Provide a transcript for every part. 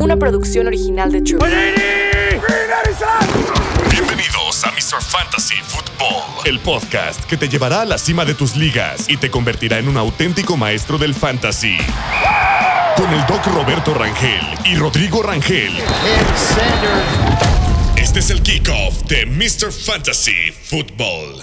una producción original de True. Bienvenidos a Mr. Fantasy Football, el podcast que te llevará a la cima de tus ligas y te convertirá en un auténtico maestro del fantasy. Con el doc Roberto Rangel y Rodrigo Rangel. Este es el kickoff de Mr. Fantasy Football.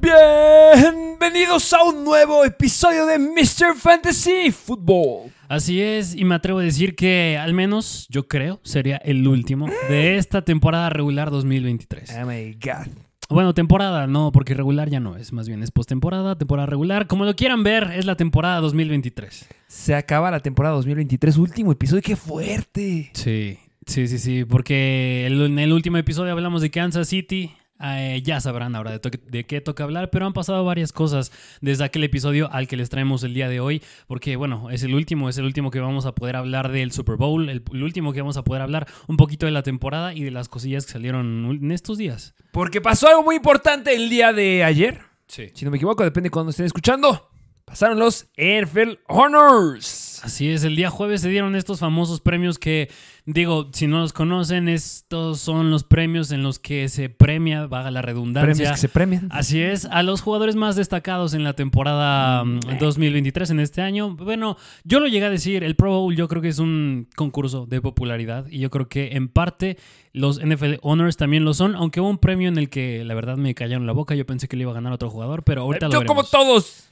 Bienvenidos a un nuevo episodio de Mr. Fantasy Football. Así es, y me atrevo a decir que al menos yo creo sería el último de esta temporada regular 2023. Oh my god. Bueno, temporada no, porque regular ya no es, más bien es postemporada, temporada regular, como lo quieran ver, es la temporada 2023. Se acaba la temporada 2023, último episodio, qué fuerte. Sí, sí, sí, sí, porque en el último episodio hablamos de Kansas City. Eh, ya sabrán ahora de, de qué toca hablar, pero han pasado varias cosas desde aquel episodio al que les traemos el día de hoy, porque bueno, es el último, es el último que vamos a poder hablar del Super Bowl, el, el último que vamos a poder hablar un poquito de la temporada y de las cosillas que salieron en estos días. Porque pasó algo muy importante el día de ayer. Sí. Si no me equivoco, depende de cuando estén escuchando. Pasaron los NFL Honors. Así es, el día jueves se dieron estos famosos premios que, digo, si no los conocen, estos son los premios en los que se premia, vaga la redundancia. Premios que se premian. Así es, a los jugadores más destacados en la temporada mm, 2023 en este año. Bueno, yo lo llegué a decir, el Pro Bowl yo creo que es un concurso de popularidad y yo creo que en parte los NFL Honors también lo son, aunque hubo un premio en el que la verdad me callaron la boca, yo pensé que le iba a ganar otro jugador, pero ahorita lo Yo como veremos. todos,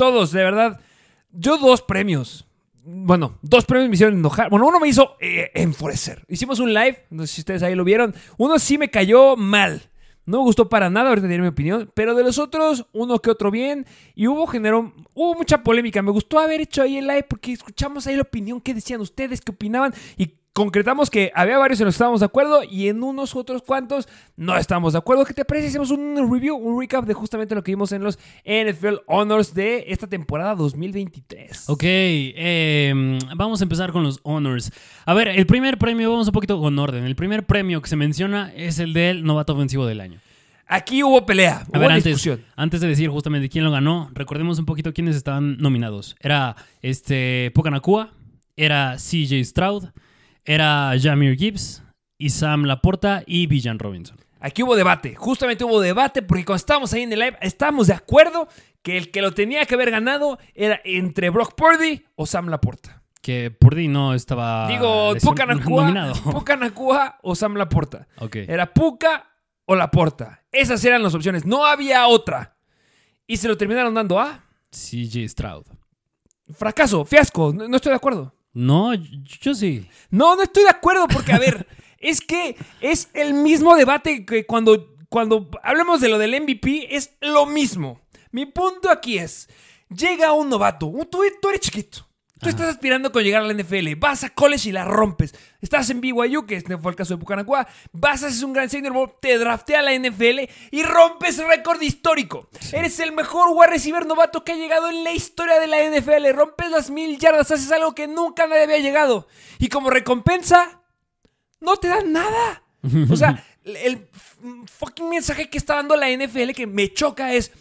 todos, de verdad. Yo dos premios. Bueno, dos premios me hicieron enojar. Bueno, uno me hizo eh, enfurecer. Hicimos un live, no sé si ustedes ahí lo vieron. Uno sí me cayó mal. No me gustó para nada, ahorita diré mi opinión. Pero de los otros, uno que otro bien. Y hubo generó, hubo mucha polémica. Me gustó haber hecho ahí el live porque escuchamos ahí la opinión que decían ustedes, qué opinaban. Y concretamos que había varios en los que estábamos de acuerdo y en unos otros cuantos no estábamos de acuerdo. ¿Qué te parece? si Hacemos un review, un recap de justamente lo que vimos en los NFL Honors de esta temporada 2023. Ok, eh, vamos a empezar con los honors. A ver, el primer premio, vamos un poquito con orden. El primer premio que se menciona es el del novato ofensivo del año. Aquí hubo pelea, A hubo ver, antes, discusión. antes de decir justamente quién lo ganó, recordemos un poquito quiénes estaban nominados. Era este Puka Nacua, era CJ Stroud, era Jamir Gibbs, Sam Laporta y Villan Robinson. Aquí hubo debate, justamente hubo debate porque cuando estábamos ahí en el live estábamos de acuerdo que el que lo tenía que haber ganado era entre Brock Purdy o Sam Laporta. Que Purdy no estaba Digo, Puka Nakua. Puka Nakua o Sam Laporta. Ok. Era Puka o Laporta. Esas eran las opciones, no había otra. Y se lo terminaron dando a CJ Stroud. fracaso, fiasco, no estoy de acuerdo. No, yo, yo sí. No, no estoy de acuerdo porque, a ver, es que es el mismo debate que cuando, cuando hablemos de lo del MVP, es lo mismo. Mi punto aquí es, llega un novato, un- tú, tú eres chiquito. Tú estás aspirando con llegar a la NFL, vas a college y la rompes. Estás en BYU, que este fue el caso de Pucanacua, vas a hacer un gran senior bowl, te draftea a la NFL y rompes récord histórico. Eres el mejor wide receiver novato que ha llegado en la historia de la NFL. Rompes las mil yardas, haces algo que nunca nadie había llegado. Y como recompensa, no te dan nada. O sea, el fucking mensaje que está dando la NFL que me choca es,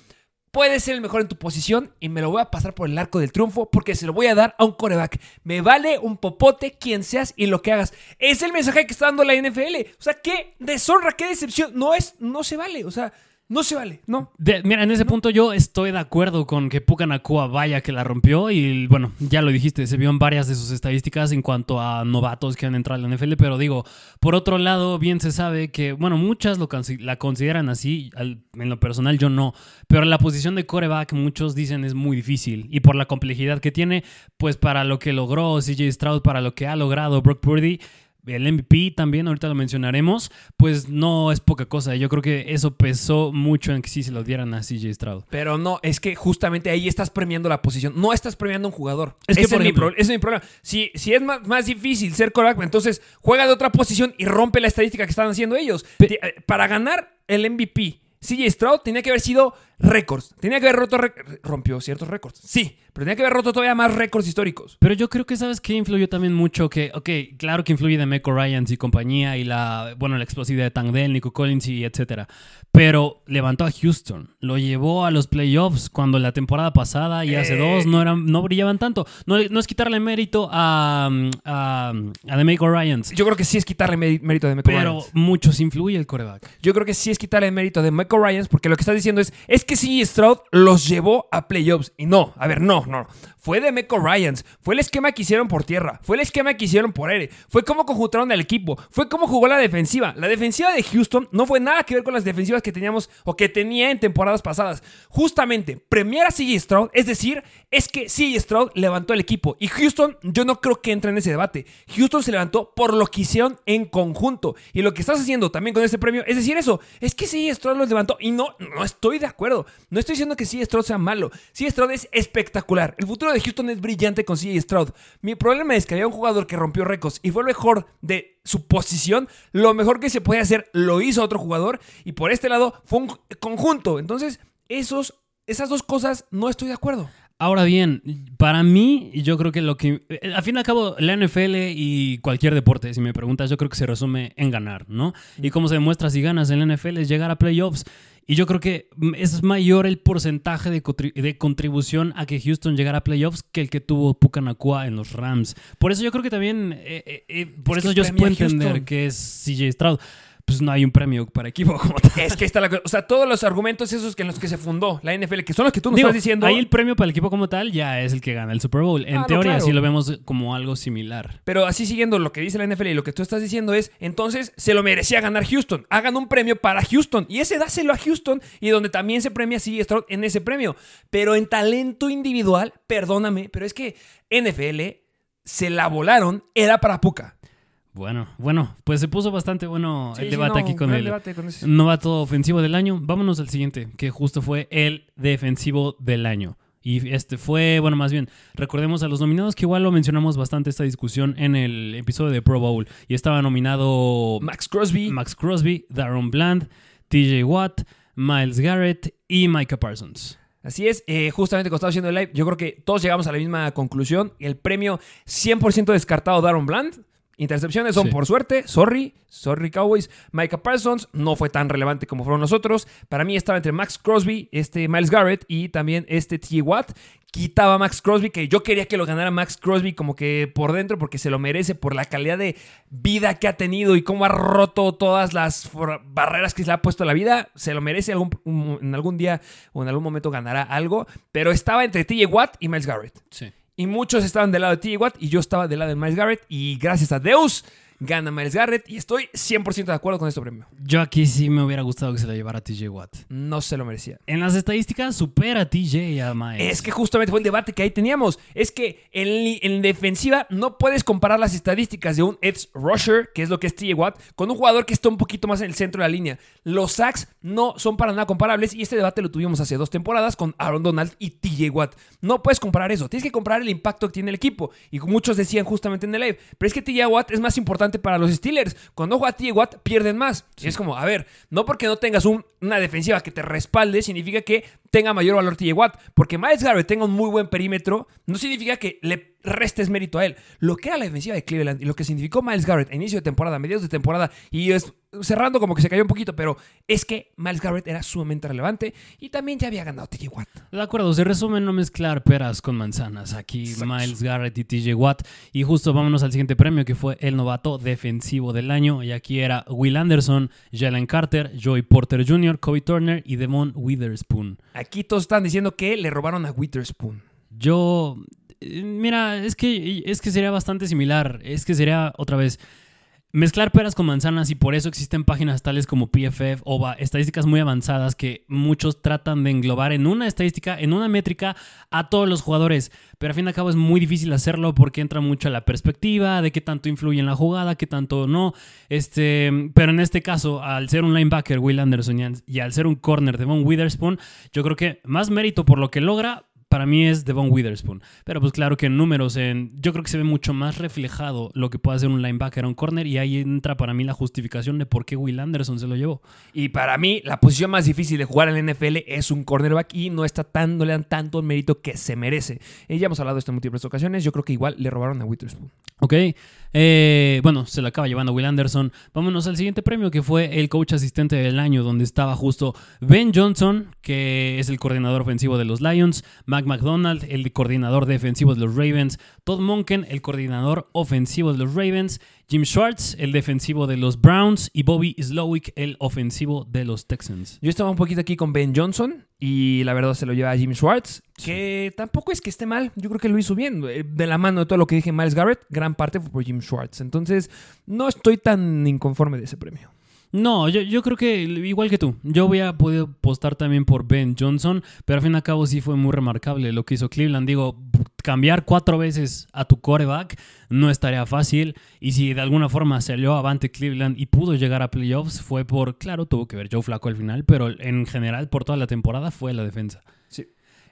puedes ser el mejor en tu posición y me lo voy a pasar por el arco del triunfo porque se lo voy a dar a un coreback. Me vale un popote quien seas y lo que hagas. Es el mensaje que está dando la NFL. O sea, qué deshonra, qué decepción. No es, no se vale. O sea, no se vale. No. De- mira, en ese punto yo estoy de acuerdo con que Puka Nakua vaya que la rompió y bueno, ya lo dijiste, se vio en varias de sus estadísticas en cuanto a novatos que han entrado en la NFL, pero digo, por otro lado, bien se sabe que, bueno, muchas lo la consideran así, al- en lo personal yo no, pero la posición de coreback muchos dicen es muy difícil y por la complejidad que tiene, pues para lo que logró CJ Stroud, para lo que ha logrado Brock Purdy, el MVP también, ahorita lo mencionaremos, pues no es poca cosa. Yo creo que eso pesó mucho en que sí se lo dieran a CJ Stroud. Pero no, es que justamente ahí estás premiando la posición. No estás premiando a un jugador. Es que, ese, por es mi ejemplo- pro- ese es mi problema. Si, si es más, más difícil ser coreback, entonces juega de otra posición y rompe la estadística que están haciendo ellos. Eh, Para ganar el MVP, CJ Stroud tenía que haber sido récords. Tenía que haber roto, rompió ciertos récords. Sí, pero tenía que haber roto todavía más récords históricos. Pero yo creo que, ¿sabes qué? Influyó también mucho que, ok, claro que influye de Meco Ryans y compañía y la, bueno, la explosividad de Tangdell, Nico Collins y etcétera. Pero levantó a Houston, lo llevó a los playoffs cuando la temporada pasada y hace Eh. dos no, eran, no brillaban tanto. No, no es quitarle mérito a, a, a The Meco Ryans, Yo creo que sí es quitarle mé- mérito de Michael pero Ryans. muchos influye el coreback. Yo creo que sí es quitarle mérito de Michael Ryans porque lo que estás diciendo es, es que sí, Stroud los llevó a playoffs. Y no, a ver, no, no. Fue de Michael Ryans. Fue el esquema que hicieron por tierra. Fue el esquema que hicieron por aire. Fue cómo conjuntaron al equipo. Fue cómo jugó la defensiva. La defensiva de Houston no fue nada que ver con las defensivas que teníamos o que tenía en temporadas pasadas. Justamente, premiar a CJ Stroud, es decir, es que CJ Stroud levantó el equipo. Y Houston, yo no creo que entre en ese debate. Houston se levantó por lo que hicieron en conjunto. Y lo que estás haciendo también con este premio es decir eso. Es que CJ Stroud los levantó. Y no, no estoy de acuerdo. No estoy diciendo que CJ Stroud sea malo. CJ Stroud es espectacular. El futuro de Houston es brillante con CJ Stroud. Mi problema es que había un jugador que rompió récords y fue el mejor de su posición. Lo mejor que se puede hacer lo hizo otro jugador. Y por este lado fue un conjunto. Entonces, esos, esas dos cosas no estoy de acuerdo. Ahora bien, para mí, yo creo que lo que. eh, Al fin y al cabo, la NFL y cualquier deporte, si me preguntas, yo creo que se resume en ganar, ¿no? Y cómo se demuestra si ganas en la NFL es llegar a playoffs. Y yo creo que mm, es mayor el porcentaje de, contri- de contribución a que Houston llegara a playoffs que el que tuvo Pucanacua en los Rams. Por eso yo creo que también. eh, eh, por Es eso yo puedo Houston. entender que es CJ Stroud. Pues no hay un premio para equipo como tal. Es que está la cosa. O sea, todos los argumentos esos que en los que se fundó la NFL, que son los que tú nos Digo, estás diciendo. ahí el premio para el equipo como tal ya es el que gana el Super Bowl. En Ah, no, teoría claro. sí lo vemos como algo similar. Pero así siguiendo lo que dice la NFL y lo que tú estás diciendo es, entonces se lo merecía ganar Houston. Hagan un premio para Houston. Y ese dáselo a Houston y donde también se premia a Stroud en ese premio. Pero en talento individual, perdóname, pero es que NFL se la volaron, era para Puka. Bueno, bueno, pues se puso bastante bueno Sí, el sí, debate no, aquí con el debate con ese. novato ofensivo del año. Vámonos al siguiente, que justo fue el defensivo del año. Y este fue, bueno, más bien, recordemos a los nominados, que igual lo mencionamos bastante esta discusión en el episodio de Pro Bowl. Y estaba nominado Max Crosby. Max Crosby, Darren Bland, TJ Watt, Miles Garrett y Micah Parsons. Así es, eh, justamente cuando estaba haciendo el live, yo creo que todos llegamos a la misma conclusión. El premio 100% descartado Daron Bland. Intercepciones son Sí. por suerte, sorry, sorry Cowboys. Micah Parsons no fue tan relevante como fueron los otros. Para mí estaba entre Max Crosby, este Miles Garrett y también este T. Watt. Quitaba a Max Crosby, que yo quería que lo ganara Max Crosby como que por dentro, porque se lo merece por la calidad de vida que ha tenido y cómo ha roto todas las barreras que se le ha puesto a la vida. Se lo merece algún, un- en algún día o en algún momento ganará algo. Pero estaba entre TJ Watt y Miles Garrett. Sí. Y muchos estaban del lado de TJ y yo estaba del lado de Miles Garrett. Y gracias a Deus gana Miles Garrett y estoy 100% de acuerdo con este premio. Yo aquí sí me hubiera gustado que se lo llevara TJ Watt. No se lo merecía. En las estadísticas supera a TJ y a Miles. Es que justamente fue el debate que ahí teníamos. Es que en, en defensiva no puedes comparar las estadísticas de un edge rusher, que es lo que es TJ Watt, con un jugador que está un poquito más en el centro de la línea. Los sacks no son para nada comparables y este debate lo tuvimos hace dos temporadas con Aaron Donald y TJ Watt. No puedes comparar eso. Tienes que comparar el impacto que tiene el equipo. Y muchos decían justamente en el live, pero es que TJ Watt es más importante para los Steelers. Cuando juega TJ Watt pierden más. Y es como, a ver, no porque no tengas un- una defensiva que te respalde significa que tenga mayor valor TJ Watt. Porque Miles Garrett tenga un muy buen perímetro, no significa que le restes mérito a él. Lo que era la defensiva de Cleveland y lo que significó Miles Garrett a inicio de temporada, a mediados de temporada y es cerrando como que se cayó un poquito, pero es que Miles Garrett era sumamente relevante y también ya había ganado TJ Watt. De acuerdo, se resume en no mezclar peras con manzanas. Aquí Exacto. Miles Garrett y TJ Watt. Y justo vámonos al siguiente premio que fue el novato defensivo del año. Y aquí era Will Anderson, Jalen Carter, Joey Porter Jr., Kobe Turner y Devon Witherspoon. Aquí todos están diciendo que le robaron a Witherspoon. Yo. eh, Mira, es que, es que sería bastante similar. Es que sería otra vez. Mezclar peras con manzanas y por eso existen páginas tales como PFF o estadísticas muy avanzadas que muchos tratan de englobar en una estadística, en una métrica a todos los jugadores. Pero al fin al cabo es muy difícil hacerlo porque entra mucho a la perspectiva de qué tanto influye en la jugada, qué tanto no. Este, pero en este caso, al ser un linebacker Will Anderson y al ser un corner de Von Witherspoon, yo creo que más mérito por lo que logra, para mí es Devon Witherspoon. Pero pues claro que en números, en, yo creo que se ve mucho más reflejado lo que puede hacer un linebacker a un corner y ahí entra para mí la justificación de por qué Will Anderson se lo llevó. Y para mí, la posición más difícil de jugar en la NFL es un cornerback y no está tan, no le dan tanto el mérito que se merece. Eh, ya hemos hablado de esto en múltiples ocasiones. Yo creo que igual le robaron a Witherspoon. Ok, eh, bueno, se lo acaba llevando Will Anderson. Vámonos al siguiente premio que fue el coach asistente del año, donde estaba justo Ben Johnson, que es el coordinador ofensivo de los Lions, Mac McDonald, el coordinador defensivo de los Ravens, Todd Monken, el coordinador ofensivo de los Ravens, Jim Schwartz, el defensivo de los Browns, y Bobby Slowick, el ofensivo de los Texans. Yo estaba un poquito aquí con Ben Johnson y la verdad se lo lleva a Jim Schwartz, que tampoco es que esté mal, yo creo que lo hizo bien. Eh, De la mano de todo lo que dije Miles Garrett, gran parte fue por Jim Schwartz. Entonces, no estoy tan inconforme de ese premio. No, yo, yo creo que igual que tú, yo hubiera podido apostar también por Ben Johnson, pero al fin y al cabo sí fue muy remarcable lo que hizo Cleveland. Digo, cambiar cuatro veces a tu coreback no es tarea fácil y si de alguna forma salió avante Cleveland y pudo llegar a playoffs fue por, claro, tuvo que ver Joe Flaco al final, pero en general por toda la temporada fue la defensa.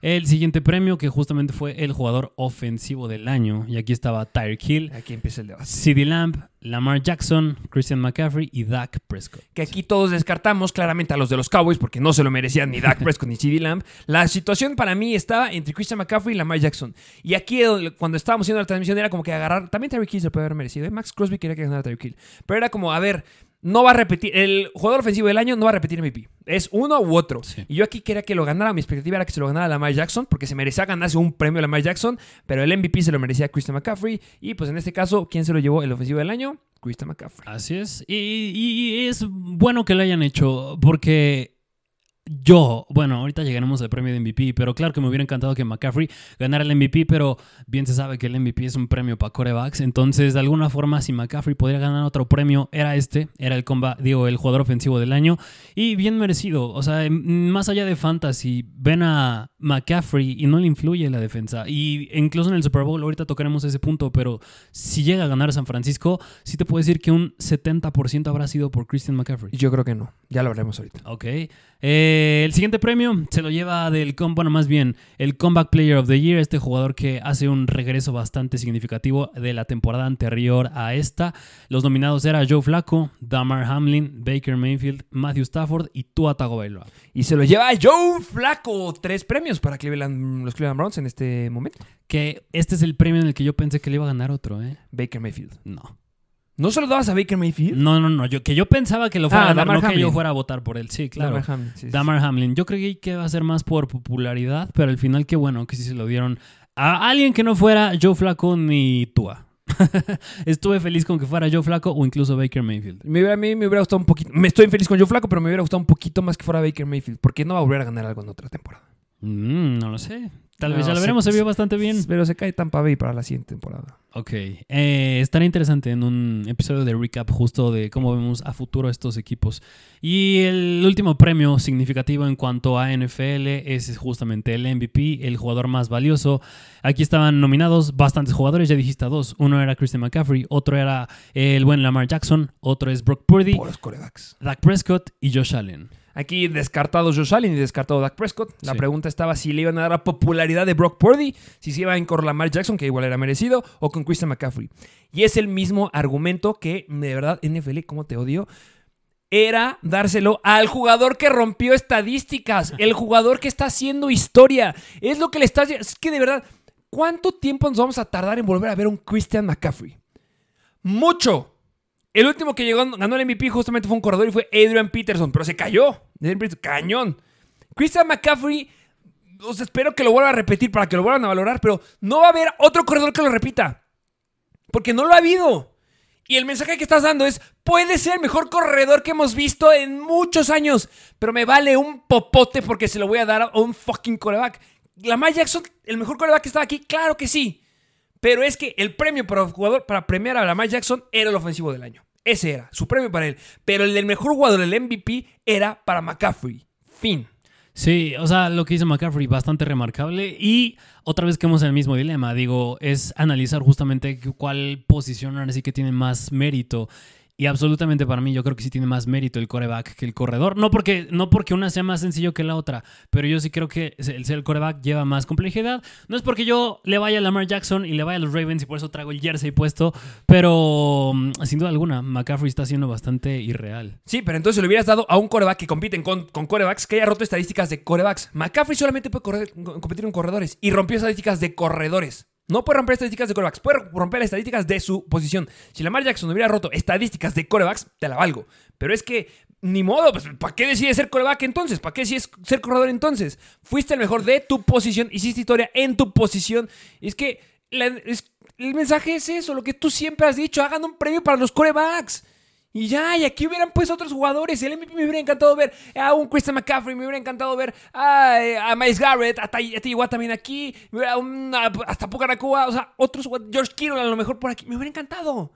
El siguiente premio que justamente fue el jugador ofensivo del año y aquí estaba Tyreek Hill, Aquí empieza el debate. CeeDee Lamb, Lamar Jackson, Christian McCaffrey y Dak Prescott. que aquí todos descartamos claramente a los de los Cowboys porque no se lo merecían ni Dak Prescott ni CeeDee Lamb. La situación para mí estaba entre Christian McCaffrey y Lamar Jackson. Y aquí cuando estábamos haciendo la transmisión era como que agarrar, también Tyreek Hill se puede haber merecido. ¿eh? Max Crosby quería que ganara Tyreek Hill. Pero era como, a ver, no va a repetir, el jugador ofensivo del año no va a repetir MVP. Es uno u otro. Sí. Y yo aquí quería que lo ganara, mi expectativa era que se lo ganara Lamar Jackson porque se merecía ganarse un premio a Lamar Jackson, pero el MVP se lo merecía Christian McCaffrey. Y pues en este caso, ¿quién se lo llevó el ofensivo del año? Christian McCaffrey. Así es. Y, y- y es bueno que lo hayan hecho porque yo, bueno, ahorita llegaremos al premio de MVP, pero claro que me hubiera encantado que McCaffrey ganara el MVP, pero bien se sabe que el MVP es un premio para corebacks. Entonces, de alguna forma, si McCaffrey podría ganar otro premio, era este, era el comba, digo, el jugador ofensivo del año. Y bien merecido. O sea, m- más allá de fantasy, ven a McCaffrey y no le influye la defensa. Y incluso en el Super Bowl, ahorita tocaremos ese punto, pero si llega a ganar San Francisco, sí te puedo decir que un 70% habrá sido por Christian McCaffrey. Yo creo que no. Ya lo hablaremos ahorita. Ok. Eh, el siguiente premio se lo lleva del, bueno, más bien, el Comeback Player of the Year, este jugador que hace un regreso bastante significativo de la temporada anterior a esta. Los nominados eran Joe Flacco, Damar Hamlin, Baker Mayfield, Matthew Stafford y Tua Tagovailoa. Y se lo lleva Joe Flaco. Tres premios para Cleveland, los Cleveland Browns en este momento. Que este es el premio en el que yo pensé que le iba a ganar otro, ¿eh? Baker Mayfield. No. ¿No se lo dabas a Baker Mayfield? No, no, no. Yo, que yo pensaba que lo fuera Ah, a Damar no que Hamlin. yo fuera a votar por él. Sí, claro. Damar Hamlin, sí, sí, Damar Hamlin. Yo creí que iba a ser más por popularidad, pero al final qué bueno que sí se lo dieron a alguien que no fuera Joe Flaco ni Tua. Estuve feliz con que fuera Joe Flaco o incluso Baker Mayfield. Me a mí me hubiera gustado un poquito. Me estoy feliz con Joe Flaco, pero me hubiera gustado un poquito más que fuera Baker Mayfield. Porque no va a volver a ganar algo en otra temporada. Mm, no lo sé. Tal No, vez ya lo veremos, se se- vio bastante bien. Pero se cae Tampa Bay para la siguiente temporada. Ok. Eh, estará interesante en un episodio de recap justo de cómo vemos a futuro estos equipos. Y el último premio significativo en cuanto a NFL es justamente el MVP, el jugador más valioso. Aquí estaban nominados bastantes jugadores, ya dijiste a dos. Uno era Christian McCaffrey, otro era el buen Lamar Jackson, otro es Brock Purdy, Por los corebacks. Dak Prescott y Josh Allen. Aquí descartados Josh Allen y descartado Dak Prescott. La Sí. pregunta estaba si le iban a dar la popularidad de Brock Purdy, si se iban con Lamar Jackson, que igual era merecido, o con Christian McCaffrey. Y es el mismo argumento que, de verdad, NFL, ¿cómo te odio? Era dárselo al jugador que rompió estadísticas, el jugador que está haciendo historia. Es lo que le estás... Es que de verdad, ¿cuánto tiempo nos vamos a tardar en volver a ver un Christian McCaffrey? Mucho. El último que llegó, ganó el MVP justamente fue un corredor y fue Adrian Peterson, pero se cayó. Cañón. Christian McCaffrey, o sea, espero que lo vuelva a repetir para que lo vuelvan a valorar, pero no va a haber otro corredor que lo repita. Porque no lo ha habido. Y el mensaje que estás dando es, puede ser el mejor corredor que hemos visto en muchos años, pero me vale un popote porque se lo voy a dar a un fucking coreback. Lamar Jackson, el mejor coreback que estaba aquí, claro que sí. Pero es que el premio para jugador para premiar a Lamar Jackson era el ofensivo del año. Ese era, su premio para él. Pero el del mejor jugador, el MVP, era para McCaffrey. Fin. Sí, o sea, lo que hizo McCaffrey bastante remarcable y otra vez quedamos en el mismo dilema, digo, es analizar justamente cuál posición ahora sí que tiene más mérito. Y absolutamente para mí yo creo que sí tiene más mérito el coreback que el corredor. No porque, no porque una sea más sencillo que la otra, pero yo sí creo que el ser el coreback lleva más complejidad. No es porque yo le vaya a Lamar Jackson y le vaya a los Ravens y por eso traigo el jersey puesto, pero mm, sin duda alguna, McCaffrey está siendo bastante irreal. Sí, pero entonces le hubieras dado a un coreback que compiten con, con corebacks que haya roto estadísticas de corebacks. McCaffrey solamente puede correr- competir con corredores y rompió estadísticas de corredores. No puede romper estadísticas de corebacks, puede romper estadísticas de su posición. Si Lamar Jackson hubiera roto estadísticas de corebacks, te la valgo. Pero es que, ni modo, pues, ¿para qué decides ser coreback entonces? ¿Para qué decides ser corredor entonces? Fuiste el mejor de tu posición, hiciste historia en tu posición. Y es que el mensaje es eso, lo que tú siempre has dicho, hagan un premio para los corebacks. Y ya, y aquí hubieran puesto otros jugadores. El MVP me hubiera encantado ver a un Christian McCaffrey, me hubiera encantado ver a, a Miles Garrett, a a. Watt también aquí, hubiera- un- a- hasta Pucaracua, o sea, otros George Kittle a lo mejor por aquí. Me hubiera encantado.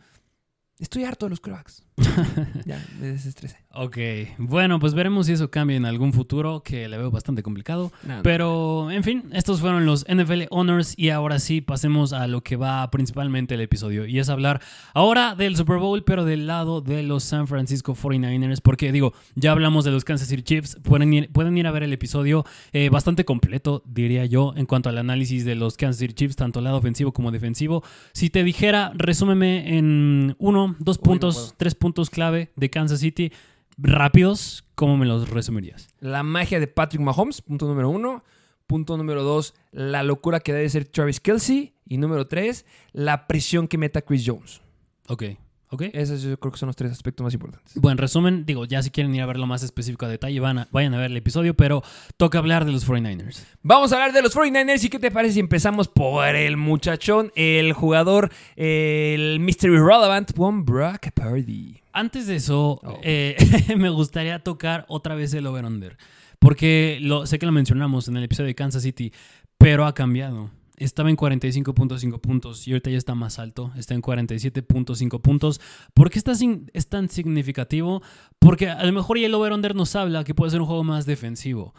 Estoy harto de los corebacks. ya, me desestresé. Ok, bueno, pues veremos si eso cambia en algún futuro, que le veo bastante complicado. No, Pero, en fin, estos fueron los NFL Honors y ahora sí pasemos a lo que va principalmente el episodio y es hablar ahora del Super Bowl, pero del lado de los San Francisco 49ers, porque digo, ya hablamos de los Kansas City Chiefs, pueden ir, pueden ir a ver el episodio eh, bastante completo, diría yo, en cuanto al análisis de los Kansas City Chiefs, tanto lado ofensivo como defensivo. Si te dijera, resúmeme en uno, dos Uy, puntos, tres puntos clave de Kansas City, rápidos, ¿cómo me los resumirías? La magia de Patrick Mahomes, punto número uno. Punto número dos, la locura que debe ser Travis Kelsey. Y número tres, la presión que meta Chris Jones. Ok, ok. Esos yo creo que son los tres aspectos más importantes. Buen resumen, digo, ya si quieren ir a verlo más específico a detalle, van a- vayan a ver el episodio, pero toca hablar de los 49ers. Vamos a hablar de los 49ers y qué te parece si empezamos por el muchachón, el jugador, el Mystery Relevant, One Brock Purdy. Antes de eso, Oh. eh, me gustaría tocar otra vez el over-under, porque lo, sé que lo mencionamos en el episodio de Kansas City, pero ha cambiado. Estaba en 45.5 puntos y ahorita ya está más alto, está en 47.5 puntos. ¿Por qué está sin- es tan significativo? Porque a lo mejor y el over-under nos habla que puede ser un juego más defensivo,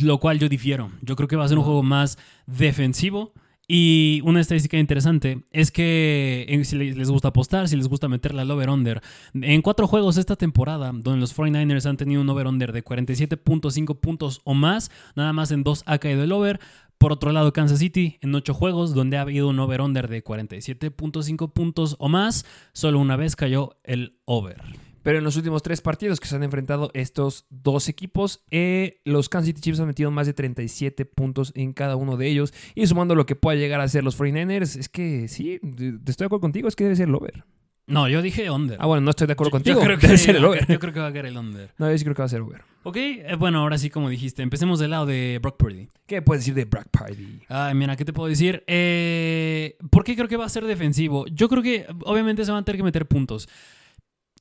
lo cual yo difiero. Yo creo que va a ser un juego más defensivo. Y una estadística interesante es que eh, si les gusta apostar, si les gusta meterle al over-under, en cuatro juegos esta temporada, donde los 49ers han tenido un over-under de 47.5 puntos o más, nada más en dos ha caído el over. Por otro lado, Kansas City, en ocho juegos, donde ha habido un over-under de 47.5 puntos o más, solo una vez cayó el over. Pero en los últimos tres partidos que se han enfrentado estos dos equipos, eh, los Kansas City Chiefs han metido más de 37 puntos en cada uno de ellos. Y sumando lo que pueda llegar a ser los 49ers, es que sí, de- estoy de acuerdo contigo, es que debe ser el over. No, yo dije under. Ah, bueno, no estoy de acuerdo Yo- contigo, Yo creo, que, debe ser el over. yo creo que va a caer el under. No, yo sí creo que va a ser over. Ok, eh, bueno, ahora sí, como dijiste, empecemos del lado de Brock Purdy. ¿Qué puedes decir de Brock Purdy? Ay, mira, ¿qué te puedo decir? Eh, ¿Por qué creo que va a ser defensivo? Yo creo que obviamente se van a tener que meter puntos.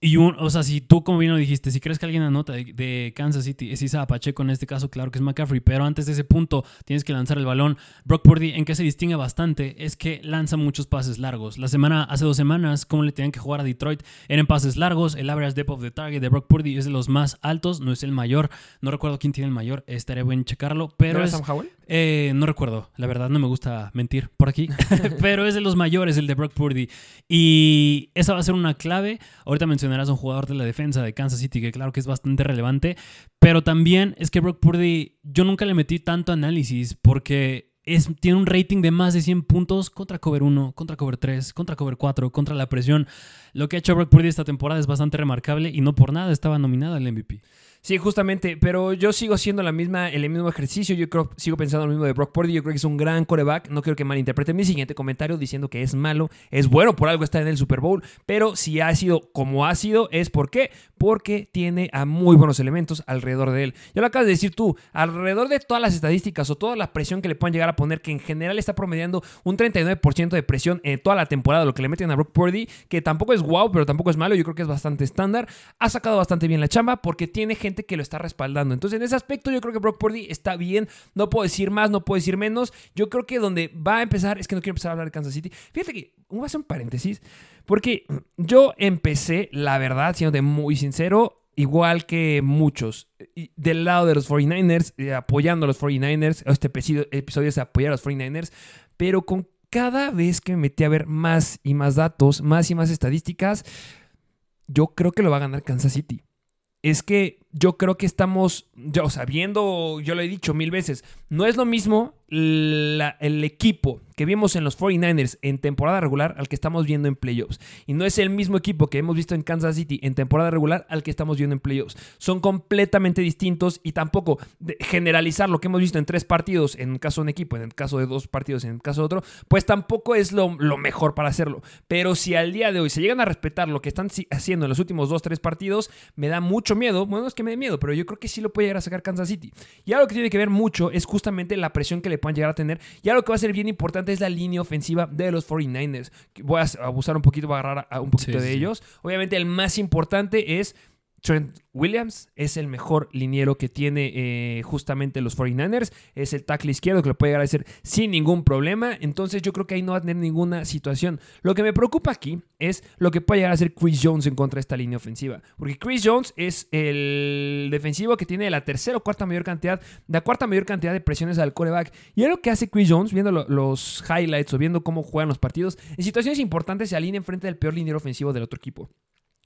Y un, o sea, si tú como bien lo dijiste, si crees que alguien anota de, de Kansas City es Isa Pacheco en este caso, claro que es McCaffrey, pero antes de ese punto tienes que lanzar el balón. Brock Purdy, en que se distingue bastante, es que lanza muchos pases largos. La semana, hace dos semanas, como le tenían que jugar a Detroit, eran pases largos. El average depth of the target de Brock Purdy es de los más altos, no es el mayor. No recuerdo quién tiene el mayor, estaría bueno checarlo, pero ¿Era es, Sam Howell? Eh, no recuerdo, la verdad no me gusta mentir por aquí, pero es de los mayores el de Brock Purdy y esa va a ser una clave. Ahorita mencionarás a un jugador de la defensa de Kansas City que claro que es bastante relevante, pero también es que Brock Purdy yo nunca le metí tanto análisis porque es, tiene un rating de más de 100 puntos contra cover 1, contra cover 3, contra cover 4, contra la presión. Lo que ha hecho Brock Purdy esta temporada es bastante remarcable y no por nada estaba nominada al MVP. Sí, justamente, pero yo sigo haciendo la misma, el mismo ejercicio. Yo creo, sigo pensando lo mismo de Brock Purdy. Yo creo que es un gran coreback. No quiero que malinterpreten mi siguiente comentario diciendo que es malo. Es bueno, por algo está en el Super Bowl. Pero si ha sido como ha sido, es por qué. Porque tiene a muy buenos elementos alrededor de él. Ya lo acabas de decir tú, alrededor de todas las estadísticas o toda la presión que le puedan llegar a poner, que en general está promediando un 39% de presión en toda la temporada, lo que le meten a Brock Purdy, que tampoco es wow, pero tampoco es malo. Yo creo que es bastante estándar. Ha sacado bastante bien la chamba porque tiene gente que lo está respaldando. Entonces, en ese aspecto, yo creo que Brock Purdy está bien. No puedo decir más, no puedo decir menos. Yo creo que donde va a empezar, es que no quiero empezar a hablar de Kansas City. Fíjate que, voy a hacer un paréntesis, porque yo empecé, la verdad, siendo muy sincero, igual que muchos, del lado de los 49ers, eh, apoyando a los 49ers, este episodio es apoyar a los 49ers, pero con cada vez que me metí a ver más y más datos, más y más estadísticas, yo creo que lo va a ganar Kansas City. Es que yo creo que estamos, ya, o sea, viendo, yo lo he dicho mil veces, no es lo mismo el equipo que vimos en los 49ers en temporada regular al que estamos viendo en playoffs. Y no es el mismo equipo que hemos visto en Kansas City en temporada regular al que estamos viendo en playoffs. Son completamente distintos y tampoco generalizar lo que hemos visto en tres partidos en el caso de un equipo, en el caso de dos partidos, en el caso de otro, pues tampoco es lo, lo mejor para hacerlo. Pero si al día de hoy se llegan a respetar lo que están haciendo en los últimos dos, tres partidos, me da mucho miedo. Bueno, es que me dé miedo, pero yo creo que sí lo puede llegar a sacar Kansas City. Y algo que tiene que ver mucho es justamente la presión que le puedan llegar a tener. Y algo que va a ser bien importante es la línea ofensiva de los 49ers. Que Voy a abusar un poquito, voy a agarrar a un poquito Sí, de sí. ellos. Obviamente el más importante es Trent Williams es el mejor liniero que tiene eh, justamente los 49ers. Es el tackle izquierdo que lo puede llegar a hacer sin ningún problema. Entonces yo creo que ahí no va a tener ninguna situación. Lo que me preocupa aquí es lo que puede llegar a hacer Chris Jones en contra de esta línea ofensiva. Porque Chris Jones es el defensivo que tiene la tercera o cuarta mayor cantidad, la cuarta mayor cantidad de presiones al coreback. Y es lo que hace Chris Jones, viendo lo- los highlights o viendo cómo juegan los partidos, en situaciones importantes se alinea enfrente del peor liniero ofensivo del otro equipo.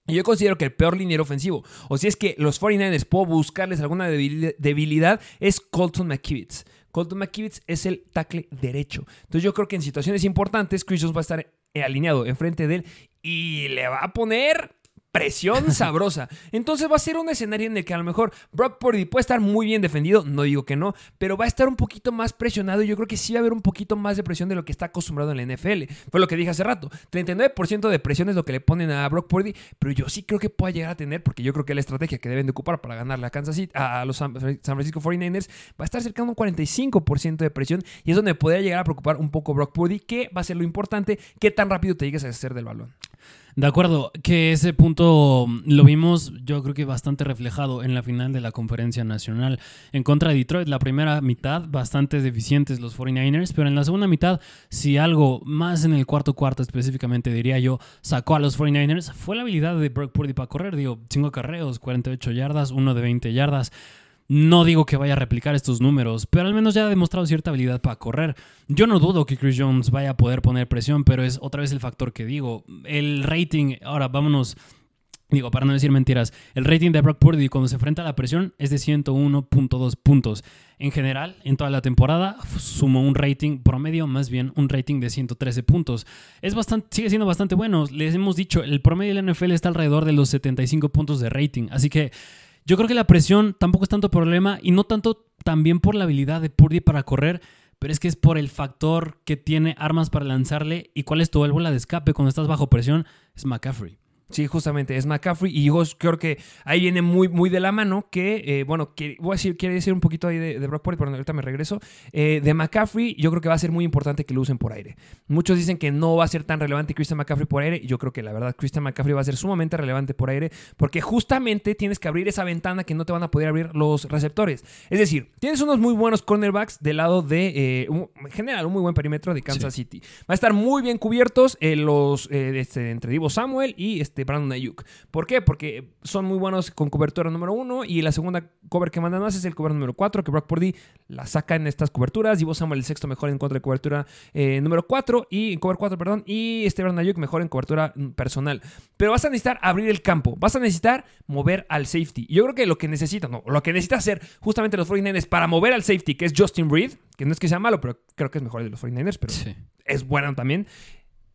Y yo considero que el peor liniero ofensivo, o si es que los 49ers puedo buscarles alguna debil- debilidad, es Colton McKivitz. Colton McKivitz es el tackle derecho. Entonces yo creo que en situaciones importantes, Chris va a estar eh, alineado enfrente de él y le va a poner presión sabrosa. Entonces va a ser un escenario en el que a lo mejor Brock Purdy puede estar muy bien defendido, no digo que no, pero va a estar un poquito más presionado y yo creo que sí va a haber un poquito más de presión de lo que está acostumbrado en la NFL. Fue lo que dije hace rato. 39% de presión es lo que le ponen a Brock Purdy, pero yo sí creo que pueda llegar a tener, porque yo creo que la estrategia que deben de ocupar para ganarle a Kansas City, a los San Francisco 49ers, va a estar cercano a un 45% de presión y es donde podría llegar a preocupar un poco Brock Purdy, que va a ser lo importante, qué tan rápido te llegues a hacer del balón. De acuerdo, que ese punto lo vimos yo creo que bastante reflejado en la final de la conferencia nacional en contra de Detroit. La primera mitad bastante deficientes los 49ers, pero en la segunda mitad, si algo más en el cuarto cuarto específicamente diría yo, sacó a los 49ers, fue la habilidad de Brock Purdy para correr. Digo, 5 carreos, 48 yardas, uno de 20 yardas. No digo que vaya a replicar estos números, pero al menos ya ha demostrado cierta habilidad para correr. Yo no dudo que Chris Jones vaya a poder poner presión, pero es otra vez el factor que digo. El rating, ahora vámonos, digo, para no decir mentiras, el rating de Brock Purdy cuando se enfrenta a la presión es de 101.2 puntos. En general, en toda la temporada, sumó un rating promedio, más bien un rating de 113 puntos. Es bastante, sigue siendo bastante bueno. Les hemos dicho, el promedio de la NFL está alrededor de los 75 puntos de rating. Así que yo creo que la presión tampoco es tanto problema y no tanto también por la habilidad de Purdy para correr, pero es que es por el factor que tiene armas para lanzarle y cuál es tu válvula de escape cuando estás bajo presión, es McCaffrey. Sí, justamente es McCaffrey y yo creo que ahí viene muy, muy de la mano que, eh, bueno, que, voy a decir, quiere decir un poquito ahí de, de Brock Purdy, pero ahorita me regreso. Eh, de McCaffrey yo creo que va a ser muy importante que lo usen por aire. Muchos dicen que no va a ser tan relevante Christian McCaffrey por aire y yo creo que la verdad Christian McCaffrey va a ser sumamente relevante por aire porque justamente tienes que abrir esa ventana que no te van a poder abrir los receptores. Es decir, tienes unos muy buenos cornerbacks del lado de, eh, un- en general, un muy buen perímetro de Kansas City. Va a estar muy bien cubiertos los, este, entre Divo Samuel y este Brandon Ayuk. ¿Por qué? Porque son muy buenos con cobertura número uno y la segunda cover que mandan más es el cover número cuatro, que Brock Purdy la saca en estas coberturas. Divo Samuel el sexto mejor en contra de cobertura eh, número cuatro y en cover cuatro, perdón, y este Brandon Ayuk mejor en cobertura personal. Pero vas a necesitar abrir el campo, vas a necesitar mover al safety. Y yo creo que lo que necesita, no, lo que necesita hacer justamente los 49ers para mover al safety, que es Justin Reed, que no es que sea malo, pero creo que es mejor el de los 49ers, pero Sí. es bueno también.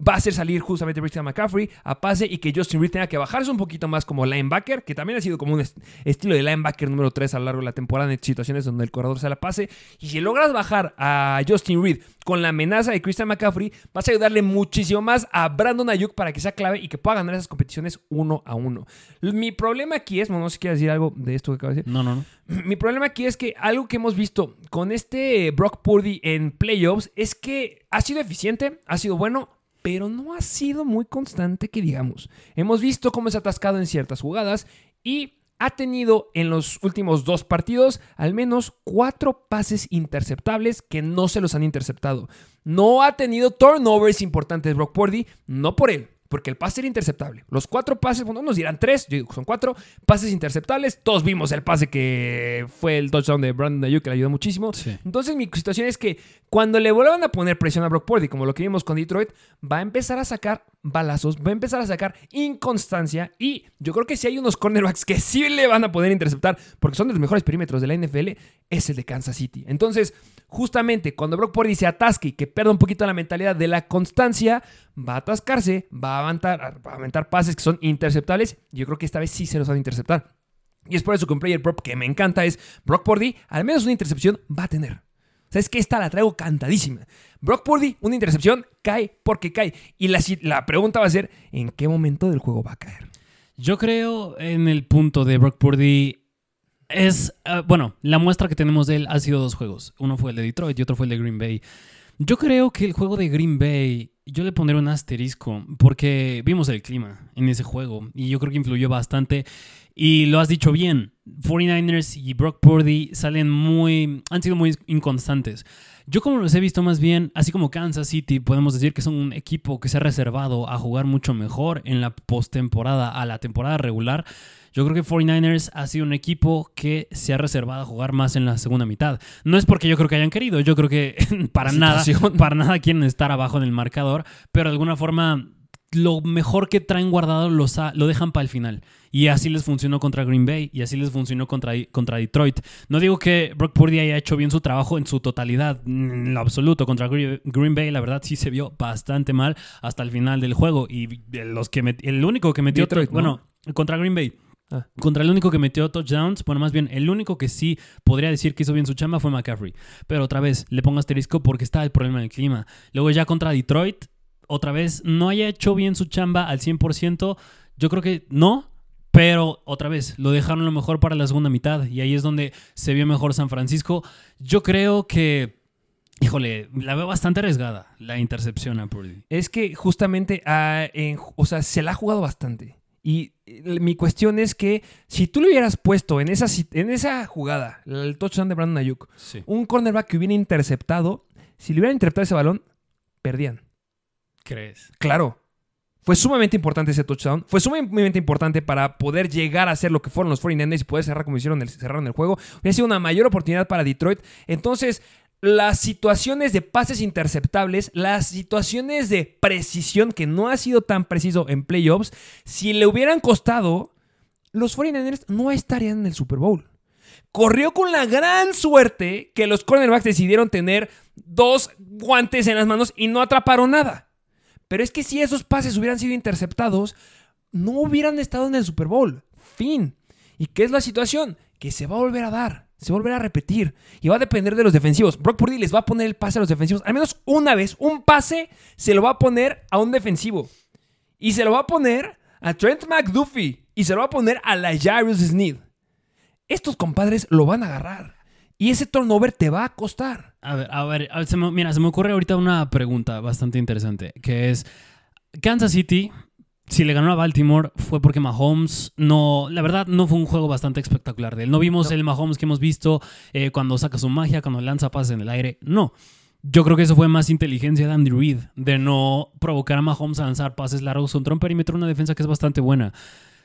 Va a hacer salir justamente Christian McCaffrey a pase y que Justin Reed tenga que bajarse un poquito más como linebacker, que también ha sido como un est- estilo de linebacker número 3 a lo largo de la temporada en situaciones donde el corredor se la pase. Y si logras bajar a Justin Reed con la amenaza de Christian McCaffrey, vas a ayudarle muchísimo más a Brandon Ayuk para que sea clave y que pueda ganar esas competiciones uno a uno. Mi problema aquí es, bueno, no sé si quieres decir algo de esto que acabo de decir. No, no, no. Mi problema aquí es que algo que hemos visto con este Brock Purdy en playoffs es que ha sido eficiente, ha sido bueno, pero no ha sido muy constante que digamos. Hemos visto cómo ha atascado en ciertas jugadas y ha tenido en los últimos dos partidos al menos cuatro pases interceptables que no se los han interceptado. No ha tenido turnovers importantes Brock Purdy, no por él, porque el pase era interceptable. Los cuatro pases, bueno, nos dirán tres, yo digo que son cuatro pases interceptables. Todos vimos el pase que fue el touchdown de Brandon Ayuk, que le ayudó muchísimo. Sí. Entonces, mi situación es que cuando le vuelvan a poner presión a Brock Purdy, como lo que vimos con Detroit, va a empezar a sacar balazos, va a empezar a sacar inconstancia y yo creo que si hay unos cornerbacks que sí le van a poder interceptar porque son de los mejores perímetros de la NFL, es el de Kansas City. Entonces, justamente cuando Brock Purdy se atasque y que pierda un poquito la mentalidad de la constancia, va a atascarse, va a aventar, va a pases que son interceptables. Yo creo que esta vez sí se los van a interceptar. Y es por eso que un player prop que me encanta es Brock Purdy, al menos una intercepción va a tener. ¿Sabes qué? Esta la traigo cantadísima. Brock Purdy, una intercepción, cae porque cae. Y la, la pregunta va a ser, ¿en qué momento del juego va a caer? Yo creo en el punto de Brock Purdy es, ah, bueno, la muestra que tenemos de él ha sido dos juegos. Uno fue el de Detroit y otro fue el de Green Bay. Yo creo que el juego de Green Bay, yo le pondré un asterisco porque vimos el clima en ese juego y yo creo que influyó bastante. Y lo has dicho bien, 49ers y Brock Purdy salen muy, han sido muy inconstantes. Yo como los he visto más bien, así como Kansas City, podemos decir que son un equipo que se ha reservado a jugar mucho mejor en la postemporada a la temporada regular. Yo creo que 49ers ha sido un equipo que se ha reservado a jugar más en la segunda mitad. No es porque yo creo que hayan querido, yo creo que para nada, para nada quieren estar abajo en el marcador, pero de alguna forma lo mejor que traen guardado lo dejan para el final. Y así les funcionó contra Green Bay y así les funcionó contra, contra Detroit. No digo que Brock Purdy haya hecho bien su trabajo en su totalidad, en lo absoluto. Contra Green Bay, la verdad, sí se vio bastante mal hasta el final del juego. Y los que el único que metió. Detroit, bueno, contra Green Bay. Ah. Contra el único que metió touchdowns, bueno, más bien el único que sí podría decir que hizo bien su chamba fue McCaffrey. Pero otra vez, le pongo asterisco porque está el problema del clima. Luego ya contra Detroit, otra vez, no haya hecho bien su chamba al 100%, yo creo que no, pero otra vez, lo dejaron lo mejor para la segunda mitad y ahí es donde se vio mejor San Francisco. Yo creo que, híjole, la veo bastante arriesgada la intercepción a Purdy. Es que justamente, ah, o sea, se la ha jugado bastante. Y eh, mi cuestión es que si tú le hubieras puesto en esa, en esa jugada, el touchdown de Brandon Ayuk, un cornerback que hubiera interceptado, si le hubieran interceptado ese balón, perdían. ¿Crees? Claro. Fue sumamente importante ese touchdown. Fue sumamente importante para poder llegar a ser lo que fueron los 49ers y poder cerrar como hicieron el, cerraron el juego. Hubiera sido una mayor oportunidad para Detroit. Entonces, las situaciones de pases interceptables, las situaciones de precisión, que no ha sido tan preciso en playoffs, si le hubieran costado, los 49ers no estarían en el Super Bowl. Corrió con la gran suerte que los cornerbacks decidieron tener dos guantes en las manos y no atraparon nada. Pero es que si esos pases hubieran sido interceptados, no hubieran estado en el Super Bowl. Fin. ¿Y qué es la situación? Que se va a volver a dar. Se va a volver a repetir. Y va a depender de los defensivos. Brock Purdy les va a poner el pase a los defensivos. Al menos una vez. Un pase se lo va a poner a un defensivo. Y se lo va a poner a Trent McDuffie. Y se lo va a poner a la Jairus Sneed. Estos compadres lo van a agarrar. Y ese turnover te va a costar. A ver, a ver, mira, se me ocurre ahorita una pregunta bastante interesante, que es, Kansas City, si le ganó a Baltimore, fue porque Mahomes no, la verdad, no fue un juego bastante espectacular de él. No vimos el Mahomes que hemos visto eh, cuando saca su magia, cuando lanza pases en el aire, no. Yo creo que eso fue más inteligencia de Andy Reid, de no provocar a Mahomes a lanzar pases largos contra un perímetro, una defensa que es bastante buena.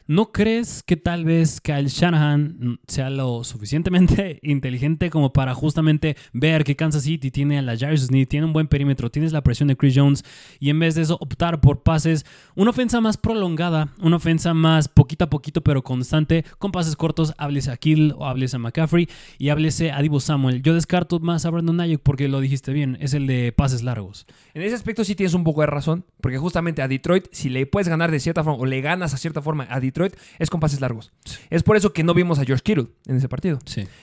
¿No crees que tal vez Kyle Shanahan sea lo suficientemente inteligente como para justamente ver que Kansas City tiene a la Jairus Smith, tiene un buen perímetro, tienes la presión de Chris Jones y en vez de eso optar por pases, una ofensa más prolongada, una ofensa más poquito a poquito pero constante, con pases cortos, háblese a Kill o háblese a McCaffrey y háblese a Divo Samuel. Yo descarto más a Brandon Ayuk porque lo dijiste bien, es el de pases largos. En ese aspecto sí tienes un poco de razón, porque justamente a Detroit, si le puedes ganar de cierta forma o le ganas a cierta forma a Detroit, Detroit es con pases largos. Es por eso que no vimos a George Kittle en ese partido.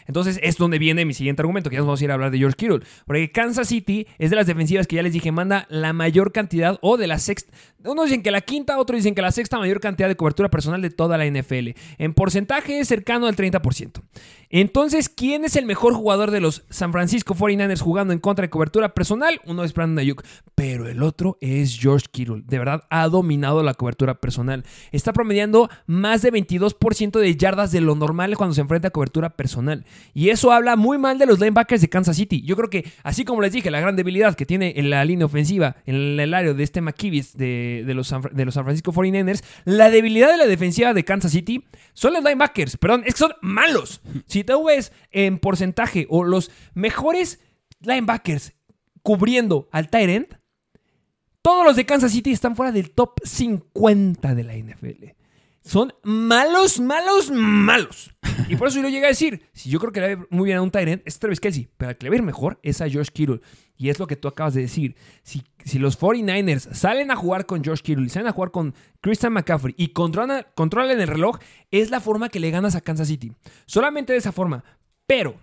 Entonces es donde viene mi siguiente argumento, que ya nos vamos a ir a hablar de George Kittle. Porque Kansas City es de las defensivas que ya les dije, manda la mayor cantidad o de la sexta, unos dicen que la quinta, otros dicen que la sexta mayor cantidad de cobertura personal de toda la NFL. En porcentaje es cercano al 30%. Entonces, ¿quién es el mejor jugador de los San Francisco 49ers jugando en contra de cobertura personal? Uno es Brandon Ayuk, pero el otro es George Kittle. De verdad, ha dominado la cobertura personal. Está promediando más de 22% de yardas de lo normal cuando se enfrenta a cobertura personal. Y eso habla muy mal de los linebackers de Kansas City. Yo creo que, así como les dije, la gran debilidad que tiene en la línea ofensiva, en el área de este McKivis de, los, de los San Francisco 49ers, la debilidad de la defensiva de Kansas City son los linebackers. Perdón, es que son malos. Si tú ves en porcentaje o los mejores linebackers cubriendo al tight Todos los de Kansas City están fuera del top 50 de la NFL. Son malos, malos, malos. Y por eso yo lo llegué a decir. Si yo creo que le va muy bien a un Tyrant, es Travis Kelsey. Pero al que le va a ir mejor es a Josh Kittle. Y es lo que tú acabas de decir. Si, si los 49ers salen a jugar con Josh Kittle y salen a jugar con Christian McCaffrey y controlan, controlan el reloj, es la forma que le ganas a Kansas City. Solamente de esa forma. Pero,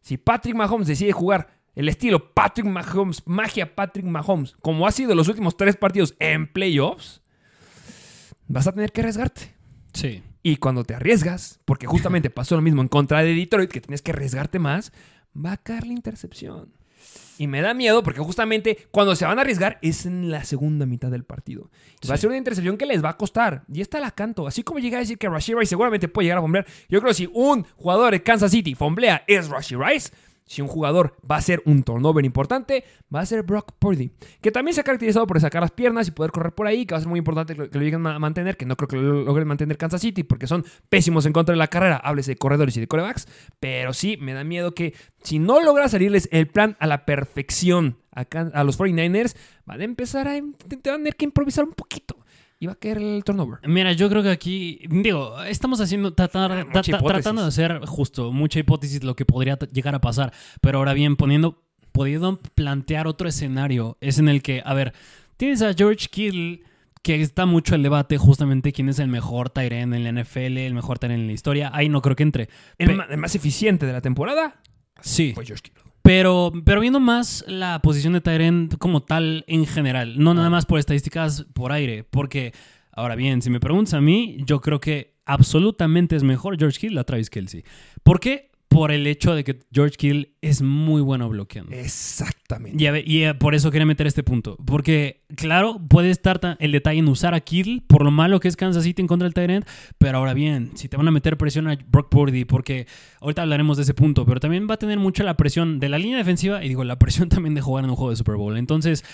si Patrick Mahomes decide jugar el estilo Patrick Mahomes, magia Patrick Mahomes, como ha sido los últimos tres partidos en playoffs, vas a tener que arriesgarte. Sí. Y cuando te arriesgas, porque justamente pasó lo mismo en contra de Detroit, que tienes que arriesgarte más, va a caer la intercepción. Y me da miedo porque justamente cuando se van a arriesgar es en la segunda mitad del partido. Y Va a Sí. ser una intercepción que les va a costar. Y esta la canto. Así como llega a decir que Rashid Rice seguramente puede llegar a fomblear. Yo creo que si un jugador de Kansas City fomblea es Rashid Rice. Si un jugador va a ser un turnover importante, va a ser Brock Purdy. Que también se ha caracterizado por sacar las piernas y poder correr por ahí, que va a ser muy importante que lo, lleguen a mantener, que no creo que lo logren mantener Kansas City, porque son pésimos en contra de la carrera, háblese de corredores y de corebacks. Pero sí, me da miedo que si no logra salirles el plan a la perfección a, los 49ers, van a empezar a, a tener que improvisar un poquito. Y va a caer el turnover. Mira, yo creo que aquí, digo, estamos haciendo, tratar- Ah, tra- tratando de hacer justo mucha hipótesis de lo que podría llegar a pasar. Pero ahora bien, poniendo, pudiendo plantear otro escenario, es en el que, a ver, tienes a George Kittle, que está mucho el debate justamente quién es el mejor Tyrant en la NFL, el mejor Tyrant en la historia. Ahí no creo que entre. El, Pe- más eficiente de la temporada sí. fue Josh Kittle. Pero, pero viendo más la posición de Tyrant como tal en general, no nada más por estadísticas por aire, porque ahora bien, si me preguntas a mí, yo creo que absolutamente es mejor George Hill a Travis Kelsey. ¿Por qué? Por el hecho de que George Hill es muy bueno bloqueando. Exactamente. Y, eh, por eso quería meter este punto. Porque, claro, puede estar ta- el detalle en usar a Kittle por lo malo que es Kansas City en contra del Tyrant. Pero ahora bien, si te van a meter presión a Brock Purdy, porque ahorita hablaremos de ese punto, pero también va a tener mucha la presión de la línea defensiva y digo, la presión también de jugar en un juego de Super Bowl. Entonces,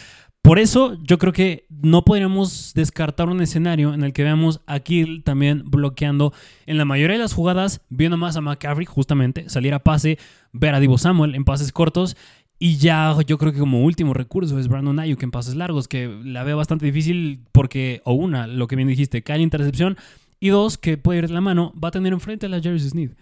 por eso yo creo que no podríamos descartar un escenario en el que veamos a Kittle también bloqueando en la mayoría de las jugadas, viendo más a McCaffrey justamente, salir a pase, ver a Divo Samuel en pases cortos. Y ya yo creo que como último recurso es Brandon Ayuk en pases largos, que la veo bastante difícil porque, o una, lo que bien dijiste, cae la intercepción, y dos, que puede ir de la mano, va a tener enfrente a la Jerry Smith.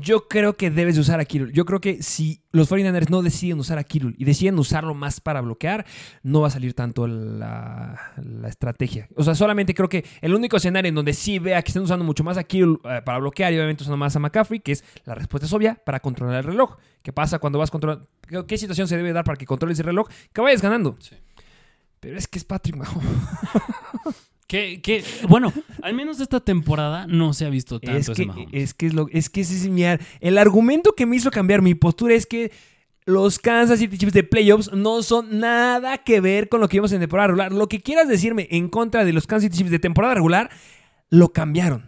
Yo creo que debes de usar a Kittle. Yo creo que si los 49ers no deciden usar a Kittle y deciden usarlo más para bloquear, no va a salir tanto la, la estrategia. O sea, solamente creo que el único escenario en donde sí vea que están usando mucho más a Kittle eh, para bloquear y obviamente usando más a McCaffrey, que es la respuesta es obvia, para controlar el reloj. ¿Qué pasa cuando vas a controlar? ¿Qué, qué situación se debe dar para que controles el reloj? Que vayas ganando. Sí. Pero es que es Patrick Mahomes. Que, que, bueno, al menos esta temporada no se ha visto tanto Es ese que, Mahomes. es que es lo es que ese es mi ar- el argumento que me hizo cambiar mi postura es que los Kansas City Chiefs de playoffs no son nada que ver con lo que vimos en temporada regular. Lo que quieras decirme en contra de los Kansas City Chiefs de temporada regular, lo cambiaron.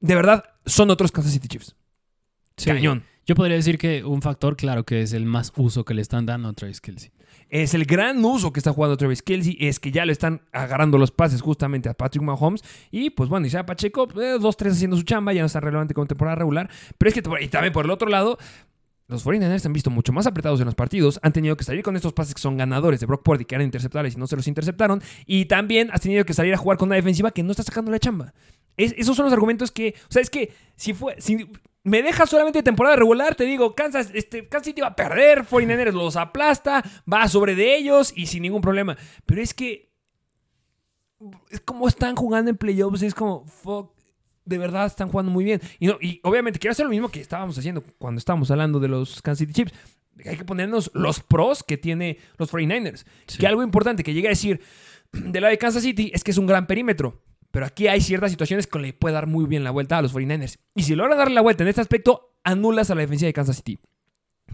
De verdad, son otros Kansas City Chiefs. Sí. Cañón. Yo podría decir que un factor, claro, que es el más uso que le están dando a Travis Kelsey. Es el gran uso que está jugando Travis Kelsey, es que ya le están agarrando los pases justamente a Patrick Mahomes. Y pues bueno, Isaiah Pacheco, eh, dos, tres haciendo su chamba, ya no es tan relevante como temporada regular. Pero es que y también por el otro lado, los 49ers se han visto mucho más apretados en los partidos, han tenido que salir con estos pases que son ganadores de Brock Purdy, que eran interceptables y no se los interceptaron. Y también has tenido que salir a jugar con una defensiva que no está sacando la chamba. Es- esos son los argumentos que, o sea, es que si fue, me dejas solamente temporada regular, te digo, Kansas, este, Kansas City va a perder, 49ers los aplasta, va sobre de ellos y sin ningún problema. Pero es que es como están jugando en playoffs, es como, fuck, de verdad están jugando muy bien. Y, no, y obviamente quiero hacer lo mismo que estábamos haciendo cuando estábamos hablando de los Kansas City Chiefs. Hay que ponernos los pros que tiene los 49ers. Sí. Que algo importante que llegue a decir del lado de Kansas City es que es un gran perímetro. Pero aquí hay ciertas situaciones que le puede dar muy bien la vuelta a los 49ers. Y si logra darle la vuelta en este aspecto, anulas a la defensiva de Kansas City.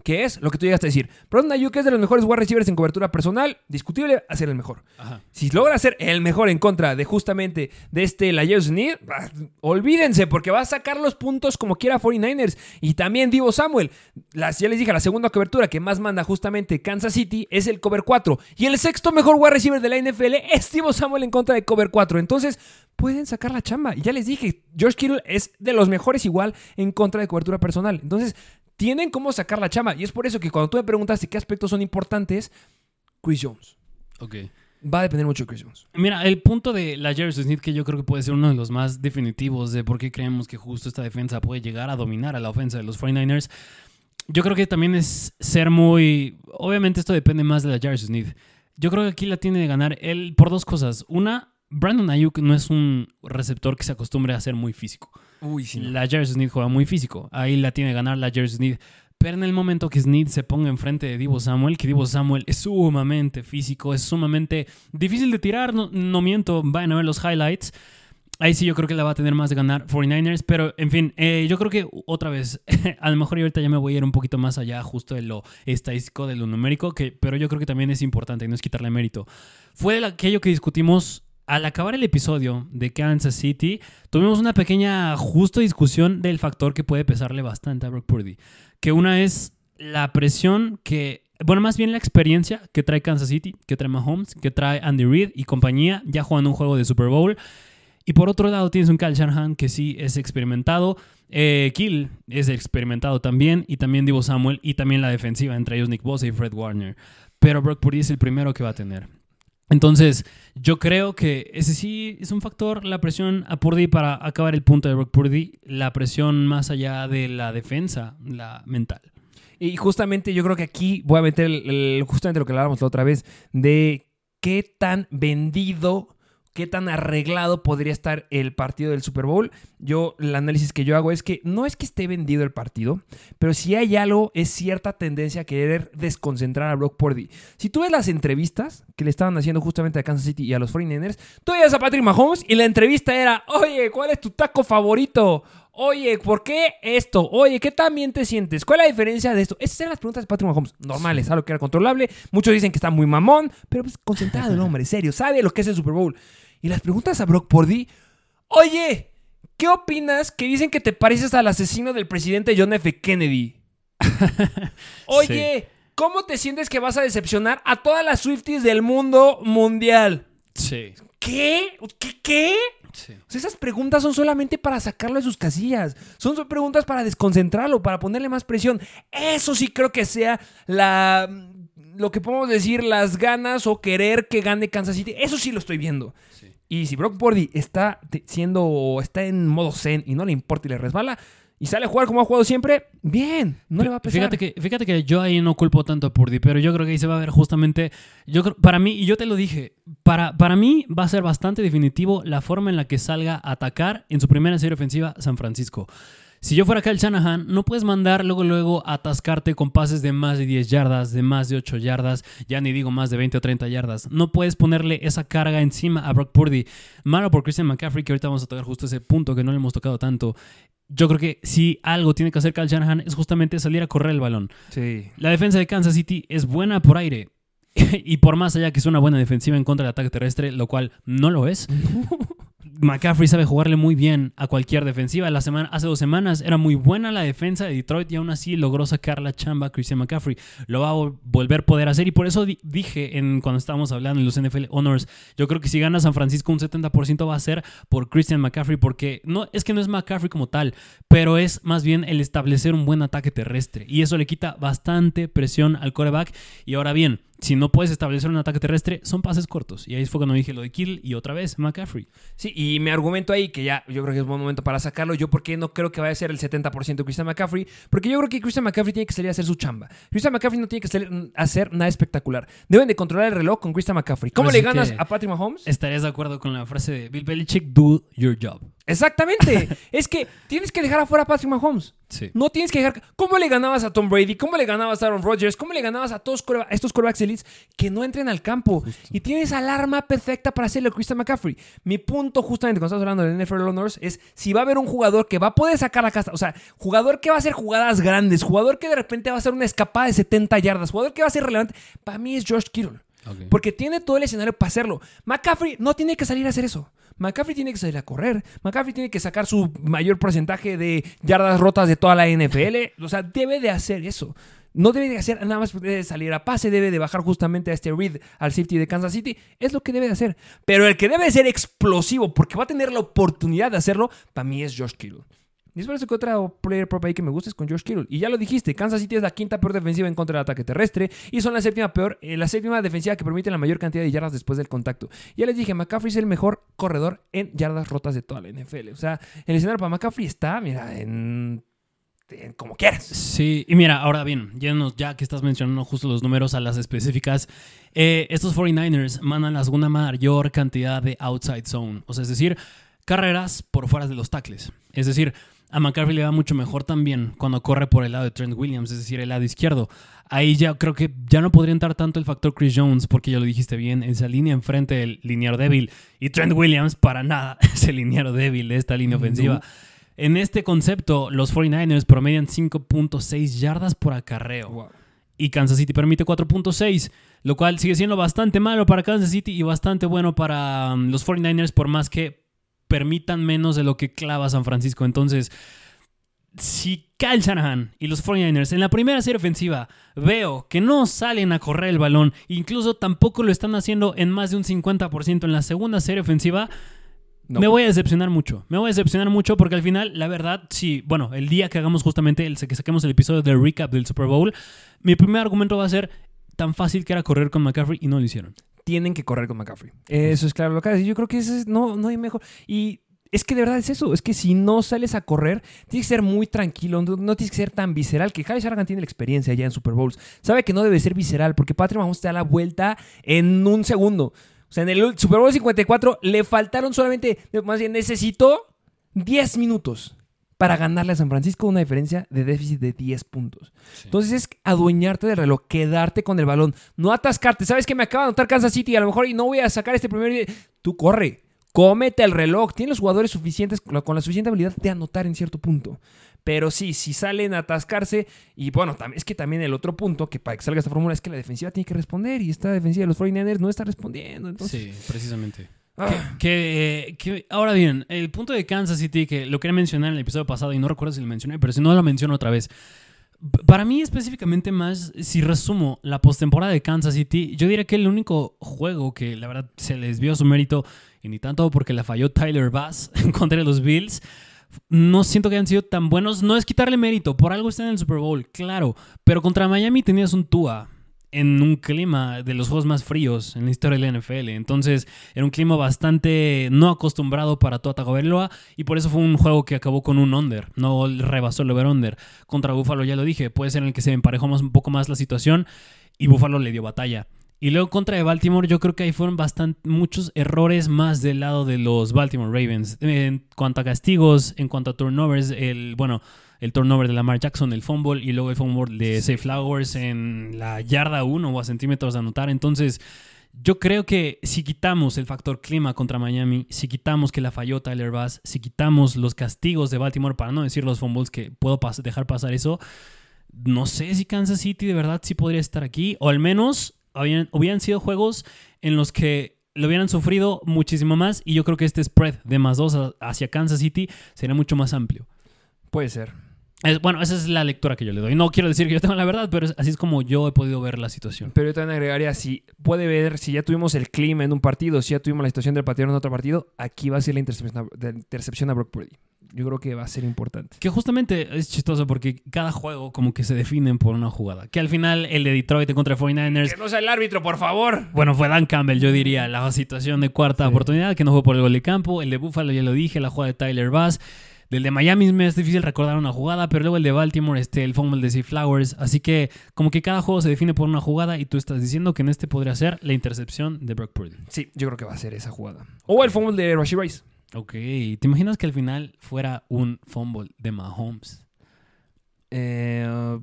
¿Qué es? Lo que tú llegaste a decir. Brandon Ayuk es de los mejores wide receivers en cobertura personal. Discutible a ser el mejor. Ajá. Si logra ser el mejor en contra de justamente de este Lajos Sneed, ah, olvídense, porque va a sacar los puntos como quiera 49ers. Y también Divo Samuel. Las, ya les dije, la segunda cobertura que más manda justamente Kansas City es el cover 4. Y el sexto mejor wide receiver de la NFL es Divo Samuel en contra de cover 4. Entonces, pueden sacar la chamba. Y ya les dije, George Kittle es de los mejores igual en contra de cobertura personal. Entonces, tienen cómo sacar la chamba. Y es por eso que cuando tú me preguntaste qué aspectos son importantes, Chris Jones. Ok. va a depender mucho de Chris Jones. Mira, el punto de la Jerry Smith, que yo creo que puede ser uno de los más definitivos de por qué creemos que justo esta defensa puede llegar a dominar a la ofensa de los 49ers, yo creo que también es ser muy... Obviamente esto depende más de la Jerry Smith. Yo creo que aquí la tiene de ganar él por dos cosas. Una, Brandon Ayuk no es un receptor que se acostumbre a ser muy físico. Uy, sí. La Jerry Smith juega muy físico. Ahí la tiene ganar la Jerry Smith. Pero en el momento que Snead se ponga enfrente de Divo Samuel, que Divo Samuel es sumamente físico, es sumamente difícil de tirar, no, miento, vayan a ver los highlights. Ahí sí yo creo que la va a tener más de ganar 49ers, pero en fin, eh, yo creo que otra vez, a lo mejor ahorita ya me voy a ir un poquito más allá justo de lo estadístico, de lo numérico, que, pero yo creo que también es importante no es quitarle mérito. Fue aquello que discutimos al acabar el episodio de Kansas City, tuvimos una pequeña justo discusión del factor que puede pesarle bastante a Brock Purdy. Que una es la presión que, bueno, más bien la experiencia que trae Kansas City, que trae Mahomes, que trae Andy Reid y compañía, ya jugando un juego de Super Bowl. Y por otro lado tienes un Kyle Shanahan que sí es experimentado. Eh, Kill es experimentado también. Y también Divo Samuel. Y también la defensiva, entre ellos Nick Bosa y Fred Warner. Pero Brock Purdy es el primero que va a tener. Entonces, yo creo que ese sí es un factor, la presión a Purdy para acabar el punto de Brock Purdy, la presión más allá de la defensa, la mental. Y justamente yo creo que aquí voy a meter el- justamente lo que hablábamos la otra vez de qué tan vendido, qué tan arreglado podría estar el partido del Super Bowl. Yo, el análisis que yo hago es que no es que esté vendido el partido, pero si hay algo, es cierta tendencia a querer desconcentrar a Brock Purdy. Si tú ves las entrevistas que le estaban haciendo justamente a Kansas City y a los 49ers, tú veías a Patrick Mahomes y la entrevista era, oye, ¿cuál es tu taco favorito? Oye, ¿por qué esto? Oye, ¿qué también te sientes? ¿Cuál es la diferencia de esto? Esas eran las preguntas de Patrick Mahomes. Normales, algo que era controlable. Muchos dicen que está muy mamón, pero pues concentrado el hombre, serio, sabe lo que es el Super Bowl. Y las preguntas a Brock Purdy, oye, ¿qué opinas que dicen que te pareces al asesino del presidente John F. Kennedy? Oye, ¿cómo te sientes que vas a decepcionar a todas las Swifties del mundo mundial? Sí. ¿Qué? ¿Qué? ¿Qué? O sea, esas preguntas son solamente para sacarlo de sus casillas. Son son preguntas para desconcentrarlo, para ponerle más presión. Eso sí creo que sea la lo que podemos decir, las ganas o querer que gane Kansas City. Eso sí lo estoy viendo. Y si Brock Purdy está siendo está en modo zen y no le importa y le resbala y sale a jugar como ha jugado siempre, bien, no le va a pesar. Fíjate que, fíjate que yo ahí no culpo tanto a Purdy, pero yo creo que ahí se va a ver justamente. Yo creo, para mí, y yo te lo dije, para, para mí va a ser bastante definitivo la forma en la que salga a atacar en su primera serie ofensiva San Francisco. Si yo fuera Kyle Shanahan, no puedes mandar luego, luego a atascarte con pases de más de 10 yardas, de más de 8 yardas, ya ni digo más de 20 o 30 yardas. No puedes ponerle esa carga encima a Brock Purdy. Malo por Christian McCaffrey, que ahorita vamos a tocar justo ese punto que no le hemos tocado tanto. Yo creo que si algo tiene que hacer Kyle Shanahan es justamente salir a correr el balón. Sí. La defensa de Kansas City es buena por aire. y por más allá que es una buena defensiva en contra del ataque terrestre, lo cual no lo es. McCaffrey sabe jugarle muy bien a cualquier defensiva. La semana, hace dos semanas era muy buena la defensa de Detroit y aún así logró sacar la chamba a Christian McCaffrey. Lo va a vol- volver a poder hacer y por eso di- dije en, cuando estábamos hablando en los NFL Honors, yo creo que si gana San Francisco un 70% va a ser por Christian McCaffrey porque no es que no es McCaffrey como tal, pero es más bien el establecer un buen ataque terrestre y eso le quita bastante presión al quarterback y ahora bien, si no puedes establecer un ataque terrestre, son pases cortos. Y ahí fue cuando dije lo de Kill y otra vez McCaffrey. Sí, y mi argumento ahí, que ya yo creo que es buen momento para sacarlo, yo porque no creo que vaya a ser el 70% Christian McCaffrey, porque yo creo que Christian McCaffrey tiene que salir a hacer su chamba. Christian McCaffrey no tiene que salir a hacer nada espectacular. Deben de controlar el reloj con Christian McCaffrey. ¿Cómo le ganas a Patrick Mahomes? ¿Estarías de acuerdo con la frase de Bill Belichick? Do your job. Exactamente. es que tienes que dejar afuera a Patrick Mahomes. Sí. No tienes que dejar. ¿Cómo le ganabas a Tom Brady? ¿Cómo le ganabas a Aaron Rodgers? ¿Cómo le ganabas a todos a estos quarterbacks elites que no entren al campo? Y tienes al arma perfecta para hacerle a Christian McCaffrey. Mi punto, justamente cuando estamos hablando del NFL Honors, es si va a haber un jugador que va a poder sacar la casa. O sea, jugador que va a hacer jugadas grandes, jugador que de repente va a hacer una escapada de 70 yardas, jugador que va a ser relevante. Para mí es George Kittle. Porque tiene todo el escenario para hacerlo. McCaffrey no tiene que salir a hacer eso. McCaffrey tiene que salir a correr. McCaffrey tiene que sacar su mayor porcentaje de yardas rotas de toda la NFL. O sea, debe de hacer eso. No debe de hacer nada más debe de salir a pase, debe de bajar justamente a este Reed al safety de Kansas City. Es lo que debe de hacer. Pero el que debe de ser explosivo porque va a tener la oportunidad de hacerlo, para mí es Josh Kittle. Y es por eso que otra player prop ahí que me gusta es con George Kittle. Y ya lo dijiste, Kansas City es la quinta peor defensiva en contra del ataque terrestre y son la séptima peor, eh, la séptima defensiva que permite la mayor cantidad de yardas después del contacto. Ya les dije, McCaffrey es el mejor corredor en yardas rotas de toda la NFL. O sea, el escenario para McCaffrey está, mira, en como quieras. Sí, y mira, ahora bien, ya, que estás mencionando justo los números a las específicas, eh, estos 49ers mandan la segunda mayor cantidad de outside zone, o sea, es decir, carreras por fuera de los tackles. Es decir, a McCaffrey le va mucho mejor también cuando corre por el lado de Trent Williams, es decir, el lado izquierdo. Ahí ya creo que ya no podría entrar tanto el factor Chris Jones, porque ya lo dijiste bien, esa línea enfrente del linear débil. Y Trent Williams para nada es el linear débil de esta línea ofensiva. En este concepto, los 49ers promedian 5.6 yardas por acarreo. Y Kansas City permite 4.6, lo cual sigue siendo bastante malo para Kansas City y bastante bueno para um, los 49ers, por más que permitan menos de lo que clava San Francisco. Entonces, si Kyle Shanahan y los 49ers en la primera serie ofensiva veo que no salen a correr el balón, incluso tampoco lo están haciendo en más de un 50% en la segunda serie ofensiva, me voy a decepcionar mucho. Me voy a decepcionar mucho porque al final, la verdad, sí, bueno, el día que hagamos justamente el que saquemos el episodio de recap del Super Bowl, mi primer argumento va a ser tan fácil que era correr con McCaffrey y no lo hicieron. Tienen que correr con McCaffrey. Eso es claro lo que. Yo creo que es, no, no hay mejor. Y es que de verdad es eso. Es que si no sales a correr, tienes que ser muy tranquilo. No, tienes que ser tan visceral. Que Kyle Shanahan tiene la experiencia ya en Super Bowls. Sabe que no debe ser visceral porque Patrick Mahomes te da la vuelta en un segundo. O sea, en el Super Bowl 54 le faltaron solamente, más bien necesitó 10 minutos para ganarle a San Francisco una diferencia de déficit de 10 puntos. Entonces es adueñarte del reloj, quedarte con el balón, no atascarte. ¿Sabes que me acaba de anotar Kansas City? A lo mejor y no voy a sacar este primer... Tú corre, cómete el reloj. Tienes los jugadores suficientes con la suficiente habilidad de anotar en cierto punto. Pero sí, si salen a atascarse, y bueno, es que también el otro punto que para que salga esta fórmula es que la defensiva tiene que responder y esta defensiva de los 49ers no está respondiendo. Sí, precisamente. Ah. Que, ahora bien, el punto de Kansas City, que lo quería mencionar en el episodio pasado y no recuerdo si lo mencioné, pero si no lo menciono otra vez. Para mí específicamente más, si resumo la postemporada de Kansas City, yo diría que el único juego que la verdad se les vio su mérito, y ni tanto porque la falló Tyler Bass contra los Bills, no siento que hayan sido tan buenos. No es quitarle mérito, por algo están en el Super Bowl, claro. Pero contra Miami tenías un Tua en un clima de los juegos más fríos en la historia de la NFL. Entonces, era un clima bastante no acostumbrado para Tua Tagovailoa y por eso fue un juego que acabó con un under, no rebasó el over-under. Contra Buffalo, ya lo dije, puede ser en el que se emparejó un poco más la situación y Buffalo le dio batalla. Y luego contra de Baltimore, yo creo que ahí fueron bastante, muchos errores más del lado de los Baltimore Ravens. En cuanto a castigos, en cuanto a turnovers, el, bueno, el turnover de Lamar Jackson, el fumble y luego el fumble de Safe Flowers en la yarda 1 o a centímetros de anotar. Entonces, yo creo que si quitamos el factor clima contra Miami, si quitamos que la falló Tyler Bass, si quitamos los castigos de Baltimore, para no decir los fumbles que puedo dejar pasar eso, no sé si Kansas City de verdad sí podría estar aquí, o al menos hubieran sido juegos en los que lo hubieran sufrido muchísimo más y yo creo que este spread de más dos hacia Kansas City sería mucho más amplio. Puede ser. Bueno, esa es la lectura que yo le doy. No quiero decir que yo tenga la verdad, pero así es como yo he podido ver la situación. Pero yo también agregaría, si puede ver, si ya tuvimos el clima en un partido, si ya tuvimos la situación del partido en otro partido, aquí va a ser la intercepción, la intercepción a Brock Purdy yo creo que va a ser importante. Que justamente es chistoso porque cada juego como que se definen por una jugada. Que al final el de Detroit contra 49ers... Que no sea el árbitro, por favor. Bueno, fue Dan Campbell, yo diría, la situación de cuarta oportunidad, que no fue por el gol de campo. El de Buffalo, ya lo dije, la jugada de Tyler Bass. Del de Miami me es difícil recordar una jugada, pero luego el de Baltimore, este, el fumble de C. Flowers. Así que como que cada juego se define por una jugada y tú estás diciendo que en este podría ser la intercepción de Brock Purdy. Sí, yo creo que va a ser esa jugada. O el fumble de Rashid Rice. Ok, ¿te imaginas que al final fuera un fumble de Mahomes? Eh,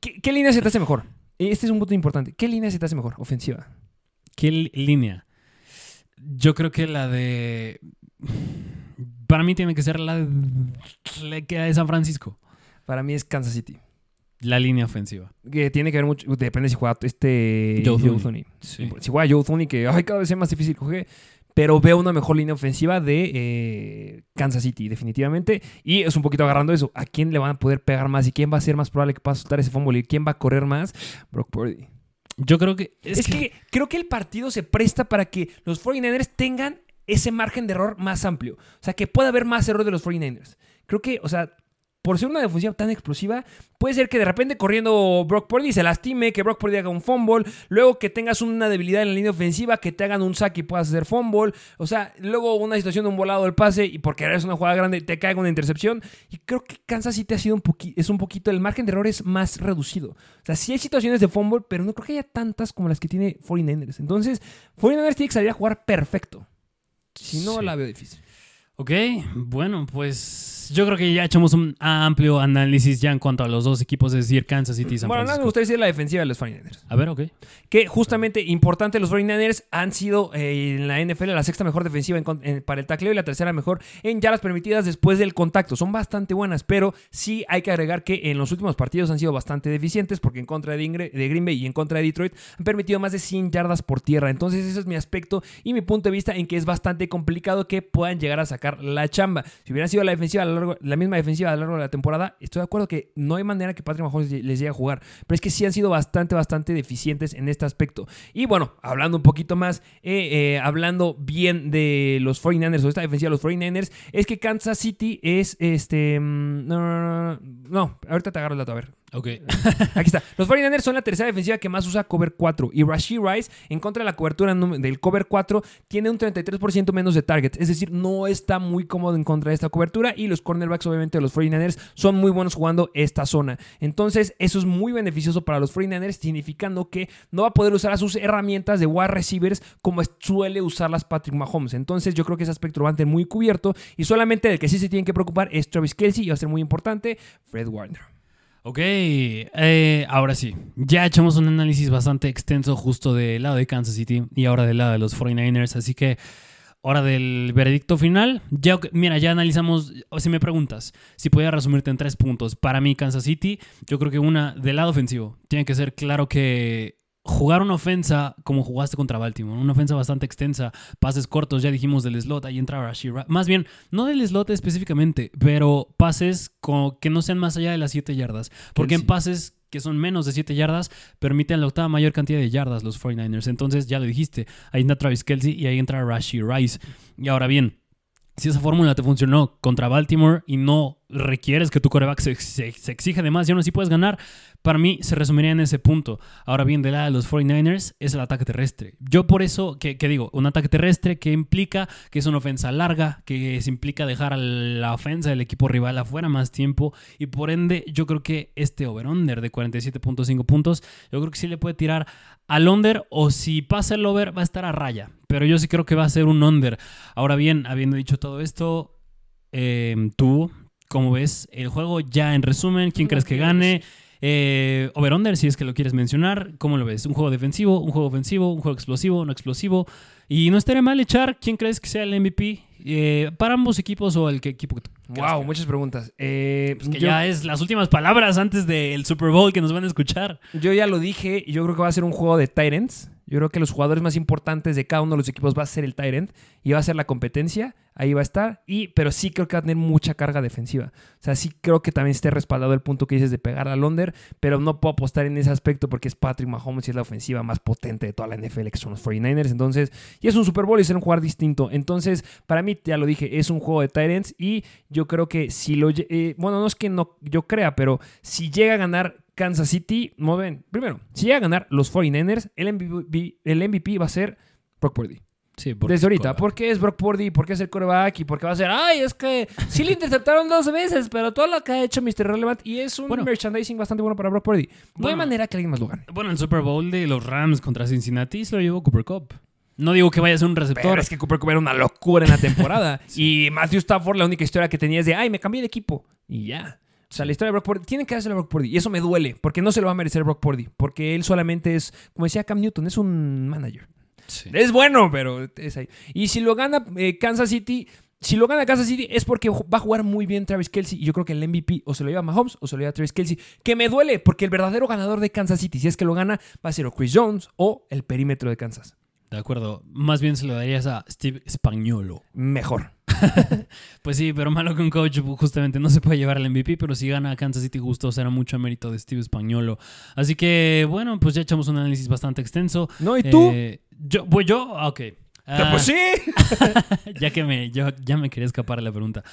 ¿qué, línea se te hace mejor? Este es un punto importante. ¿Qué línea se te hace mejor? Ofensiva. ¿Qué línea? Yo creo que la de. Para mí tiene que ser la de, de San Francisco. Para mí es Kansas City. La línea ofensiva. Que tiene que ver mucho. Depende si juega este. Joe, Si juega Joe Thuney, que ay, cada vez es más difícil coger pero veo una mejor línea ofensiva de eh, Kansas City, definitivamente. Y es un poquito agarrando eso. ¿A quién le van a poder pegar más? ¿Y quién va a ser más probable que pueda soltar ese fumble? ¿Y quién va a correr más? Brock Purdy. Yo creo que... Es, que... creo que el partido se presta para que los 49ers tengan ese margen de error más amplio. O sea, que pueda haber más error de los 49ers. creo que, o sea, por ser una defensiva tan explosiva, puede ser que de repente corriendo Brock Purdy se lastime, que Brock Purdy haga un fumble, luego que tengas una debilidad en la línea ofensiva, que te hagan un sack y puedas hacer fumble, o sea, luego una situación de un volado del pase y porque eres una jugada grande te caiga una intercepción. Y creo que Kansas City ha sido un es un poquito, el margen de error es más reducido. O sea, sí hay situaciones de fumble, pero no creo que haya tantas como las que tiene 49ers. Entonces, 49ers tiene que salir a jugar perfecto. Si no, la veo difícil. Ok, bueno, pues yo creo que ya echamos un amplio análisis ya en cuanto a los dos equipos, es decir, Kansas City y San Bueno, nada, me gustaría decir la defensiva de los 49ers. A ver, ok. Que justamente importante, los 49ers han sido eh, en la NFL la sexta mejor defensiva para el tacleo y la tercera mejor en yardas permitidas después del contacto. Son bastante buenas, pero sí hay que agregar que en los últimos partidos han sido bastante deficientes porque en contra de, de Green Bay y en contra de Detroit han permitido más de 100 yardas por tierra. Entonces ese es mi aspecto y mi punto de vista en que es bastante complicado que puedan llegar a sacar la chamba. Si hubiera sido la defensiva a lo largo, la misma defensiva a lo largo de la temporada, estoy de acuerdo que no hay manera que Patrick Mahomes les llegue a jugar. Pero es que sí han sido bastante, bastante deficientes en este aspecto. Y bueno, hablando un poquito más, eh, eh, hablando bien de los 49ers o esta defensiva de los 49ers, es que Kansas City es este. Mm, no, no, no, no, ahorita te agarro el dato, a ver. Ok. Aquí está. Los 49ers son la tercera defensiva que más usa cover 4. Y Rashid Rice, en contra de la cobertura del cover 4, tiene un 33% menos de targets. Es decir, no está muy cómodo en contra de esta cobertura. Y los cornerbacks, obviamente, de los 49ers son muy buenos jugando esta zona. Entonces, eso es muy beneficioso para los 49ers, significando que no va a poder usar a sus herramientas de wide receivers como suele usarlas Patrick Mahomes. Entonces, yo creo que ese aspecto lo van a tener muy cubierto. Y solamente el que sí se tienen que preocupar es Travis Kelsey y va a ser muy importante, Fred Warner. Ok, eh, ahora sí, ya echamos un análisis bastante extenso justo del lado de Kansas City y ahora del lado de los 49ers, así que hora del veredicto final. Mira, ya analizamos, si me preguntas, si podía resumirte en tres puntos, para mí Kansas City, yo creo que una del lado ofensivo, tiene que ser claro que jugar una ofensa como jugaste contra Baltimore, una ofensa bastante extensa, pases cortos, ya dijimos del slot, ahí entra Rashid Más bien, no del slot específicamente, pero pases que no sean más allá de las 7 yardas. Porque en pases que son menos de 7 yardas, permiten la octava mayor cantidad de yardas los 49ers. Entonces, ya lo dijiste, ahí entra Travis Kelsey y ahí entra Rashid Rice. Y ahora bien, si esa fórmula te funcionó contra Baltimore y no requieres que tu coreback se, se, exija de más y aún así puedes ganar, para mí se resumiría en ese punto. Ahora bien, de lado de los 49ers es el ataque terrestre. Yo por eso, que, digo, un ataque terrestre que implica que es una ofensa larga, que se implica dejar a la ofensa del equipo rival afuera más tiempo y por ende yo creo que este over-under de 47.5 puntos, yo creo que sí le puede tirar al under o si pasa el over va a estar a raya. Pero yo sí creo que va a ser un under. Ahora bien, habiendo dicho todo esto, eh, tú, ¿cómo ves el juego ya en resumen? ¿Quién crees que gane? Eh, Over-under, si es que lo quieres mencionar, ¿cómo lo ves? ¿Un juego defensivo, un juego ofensivo, un juego explosivo, no explosivo? Y no estaría mal echar quién crees que sea el MVP eh, para ambos equipos o el que equipo que Wow, muchas preguntas. Eh, pues que ya es las últimas palabras antes del Super Bowl que nos van a escuchar. Yo ya lo dije yo creo que va a ser un juego de Tyrants. Yo creo que los jugadores más importantes de cada uno de los equipos va a ser el Tyrant y va a ser la competencia. Ahí va a estar. Y, pero sí creo que va a tener mucha carga defensiva. O sea, sí creo que también esté respaldado el punto que dices de pegar a Londres, pero no puedo apostar en ese aspecto porque es Patrick Mahomes y es la ofensiva más potente de toda la NFL, que son los 49ers. Entonces, y es un Super Bowl y es un jugar distinto. Entonces, para mí, ya lo dije, es un juego de Tyrants y yo creo que si lo. Eh, bueno, no es que no yo crea, pero si llega a ganar Kansas City, mueven. Primero, si llega a ganar los 49ers, el MVP, el MVP va a ser Brock Purdy. Sí, Desde ahorita. ¿Por qué es Brock Purdy? ¿Por qué es el coreback? ¿Y por qué va a ser? Ay, es que sí le interceptaron dos veces, pero todo lo que ha hecho Mr. Relevant y es un merchandising bastante bueno para Brock Purdy. No hay manera que alguien más lo gane. Bueno, el Super Bowl de los Rams contra Cincinnati se lo llevó Cooper Cup. No digo que vaya a ser un receptor. Pero es que Cooper Cup era una locura en la temporada. Y Matthew Stafford, la única historia que tenía es de, ay, me cambié de equipo. Y ya. O sea, la historia de Brock Purdy tiene que dársela a Brock Purdy. Y eso me duele, porque no se lo va a merecer Brock Purdy. Porque él solamente es, como decía Cam Newton, es un manager. Es bueno, pero es ahí. Y si lo gana eh, Kansas City, si lo gana Kansas City es porque va a jugar muy bien Travis Kelsey. Y yo creo que el MVP o se lo lleva Mahomes o se lo lleva Travis Kelsey. Que me duele, porque el verdadero ganador de Kansas City, si es que lo gana, va a ser o Chris Jones o el perímetro de Kansas. De acuerdo. Más bien se lo darías a Steve Spagnolo. Mejor. pues sí, pero malo que un coach justamente no se puede llevar al MVP, pero si gana Kansas City justo será mucho mérito de Steve Spagnolo. Así que, bueno, pues ya echamos un análisis bastante extenso. No, ¿y tú? Eh, yo, pues yo, ok. pues sí. ya que me, yo ya me quería escapar de la pregunta.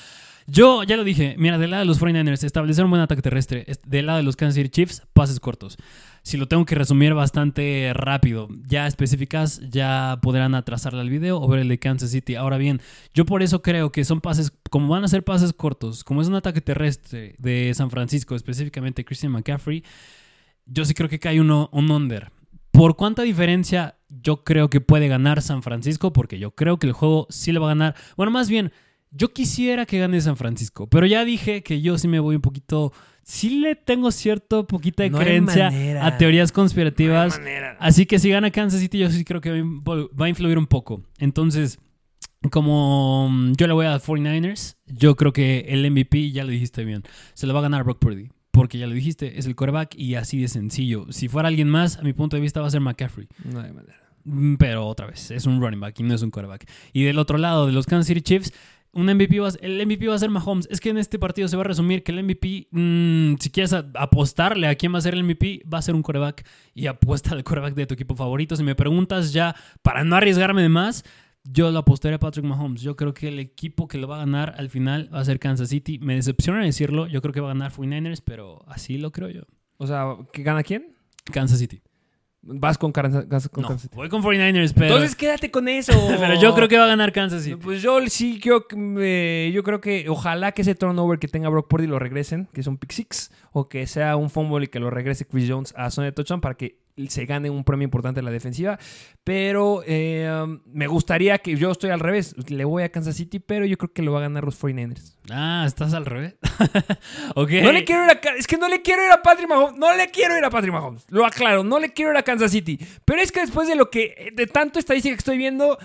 Yo ya lo dije, mira, del lado de los 49ers, establecer un buen ataque terrestre. Es- Del lado de los Kansas City Chiefs, pases cortos. Si lo tengo que resumir bastante rápido, ya específicas, ya podrán atrasarle al video o ver el de Kansas City. Ahora bien, yo por eso creo que son pases, como van a ser pases cortos, como es un ataque terrestre de San Francisco, específicamente Christian McCaffrey, yo sí creo que cae uno, un under. ¿Por cuánta diferencia yo creo que puede ganar San Francisco? Porque yo creo que el juego sí le va a ganar. Bueno, más bien, yo quisiera que gane San Francisco, pero ya dije que yo sí me voy un poquito. Sí le tengo cierto poquita de No creencia a teorías conspirativas. No. Así que si gana Kansas City, yo sí creo que va a influir un poco. Entonces, como mm, yo le voy a 49ers, yo creo que el MVP, ya lo dijiste bien, se lo va a ganar Brock Purdy. Porque ya lo dijiste, es el quarterback y así de sencillo. Si fuera alguien más, a mi punto de vista va a ser McCaffrey. No hay manera. Mm, Pero otra vez, es un running back y no es un quarterback. Y del otro lado, de los Kansas City Chiefs, un MVP va a- el MVP va a ser Mahomes. Es que en este partido se va a resumir que el MVP, mm, si quieres a- apostarle a quién va a ser el MVP, va a ser un quarterback y apuesta al quarterback de tu equipo favorito. Si me preguntas ya, para no arriesgarme de más, yo lo apostaré a Patrick Mahomes. Yo creo que el equipo que lo va a ganar al final va a ser Kansas City. Me decepciona decirlo, yo creo que va a ganar 49ers, pero así lo creo yo. O sea, ¿que gana quién? Kansas City. Vas con, Kansas- con No, Kansas City. voy con 49ers, pero, Entonces quédate con eso. pero yo creo que va a ganar Kansas City. Pues yo sí creo que eh, yo creo que ojalá que ese turnover que tenga Brock Purdy lo regresen, que es un pick six, o que sea un fumble y que lo regrese Chris Jones a zona de touchdown para que se gane un premio importante en la defensiva. Pero eh, um, me gustaría que yo estoy al revés, le voy a Kansas City, pero yo creo que lo va a ganar los 49ers. Ah, estás al revés. ok. No le quiero ir a es que no le quiero ir a Patrick Mahomes, no le quiero ir a Patrick Mahomes. Lo aclaro, no le quiero ir a Kansas City, pero es que después de lo que de tanto estadística que estoy viendo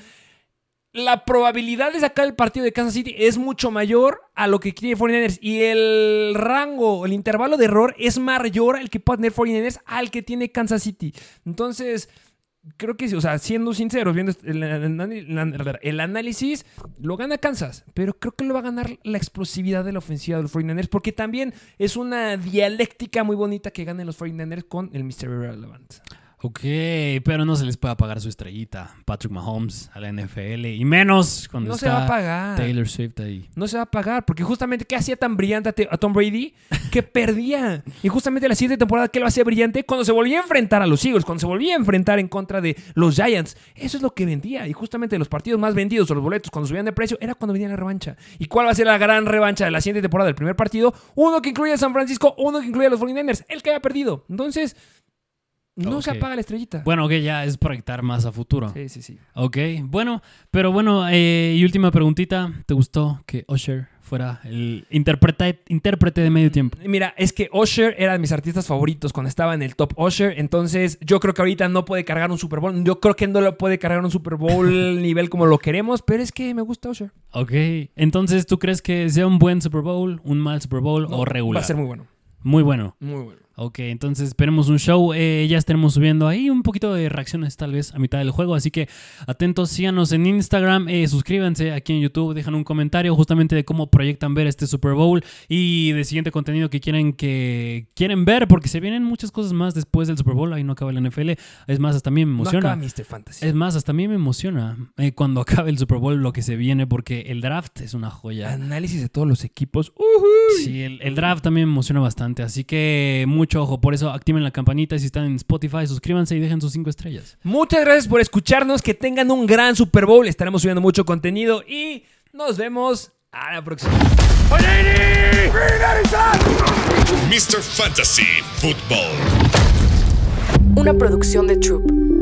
la probabilidad de sacar el partido de Kansas City es mucho mayor a lo que tiene 49ers y el rango, el intervalo de error es mayor al que puede tener 49ers al que tiene Kansas City. Entonces, creo que o sea, siendo sinceros, viendo el análisis, lo gana Kansas, pero creo que lo va a ganar la explosividad de la ofensiva de los 49ers, porque también es una dialéctica muy bonita que ganen los 49ers con el Mystery Relevant. Ok, pero no se les puede apagar su estrellita. Patrick Mahomes a la NFL. Y menos cuando No se está va a pagar. Taylor Swift ahí. No se va a pagar, porque justamente, ¿qué hacía tan brillante a, Te- a Tom Brady? Que perdía. Y justamente la siguiente temporada, ¿qué lo hacía brillante? Cuando se volvía a enfrentar a los Eagles, cuando se volvía a enfrentar en contra de los Giants. Eso es lo que vendía. Y justamente los partidos más vendidos o los boletos, cuando subían de precio, era cuando venía la revancha. ¿Y cuál va a ser la gran revancha de la siguiente temporada del primer partido? Uno que incluye a San Francisco, uno que incluye a los 49ers, el que haya perdido. Entonces, no se apaga la estrellita. Bueno, ok, ya es proyectar más a futuro. Sí, sí, sí. Ok, bueno, pero bueno, eh, y última preguntita. ¿Te gustó que Usher fuera el intérprete, intérprete de medio tiempo? Mira, es que Usher era de mis artistas favoritos cuando estaba en el top Usher. Entonces, yo creo que ahorita no puede cargar un Super Bowl. Yo creo que no lo puede cargar un Super Bowl nivel como lo queremos, pero es que me gusta Usher. Ok, entonces ¿tú crees que sea un buen Super Bowl, un mal Super Bowl No, o regular? Va a ser muy bueno. Muy bueno. Muy bueno. Ok, entonces esperemos un show. Eh, ya estaremos subiendo ahí un poquito de reacciones tal vez a mitad del juego. Así que atentos, síganos en Instagram, eh, suscríbanse aquí en YouTube, dejan un comentario justamente de cómo proyectan ver este Super Bowl y de siguiente contenido que quieren que quieren ver, porque se vienen muchas cosas más después del Super Bowl. Ahí no acaba el NFL. Es más, hasta a mí me No emociona. acaba Mr. Fantasy. es más, hasta a mí me emociona eh, cuando acabe el Super Bowl lo que se viene, porque el draft es una joya. Análisis de todos los equipos. Sí, el, el draft también me emociona bastante, así que mucho ojo. Por eso activen la campanita si están en Spotify, suscríbanse y dejen sus cinco estrellas. Muchas gracias por escucharnos. Que tengan un gran Super Bowl. Estaremos subiendo mucho contenido y nos vemos a la próxima. Mr. Fantasy Football. Una producción de Troop.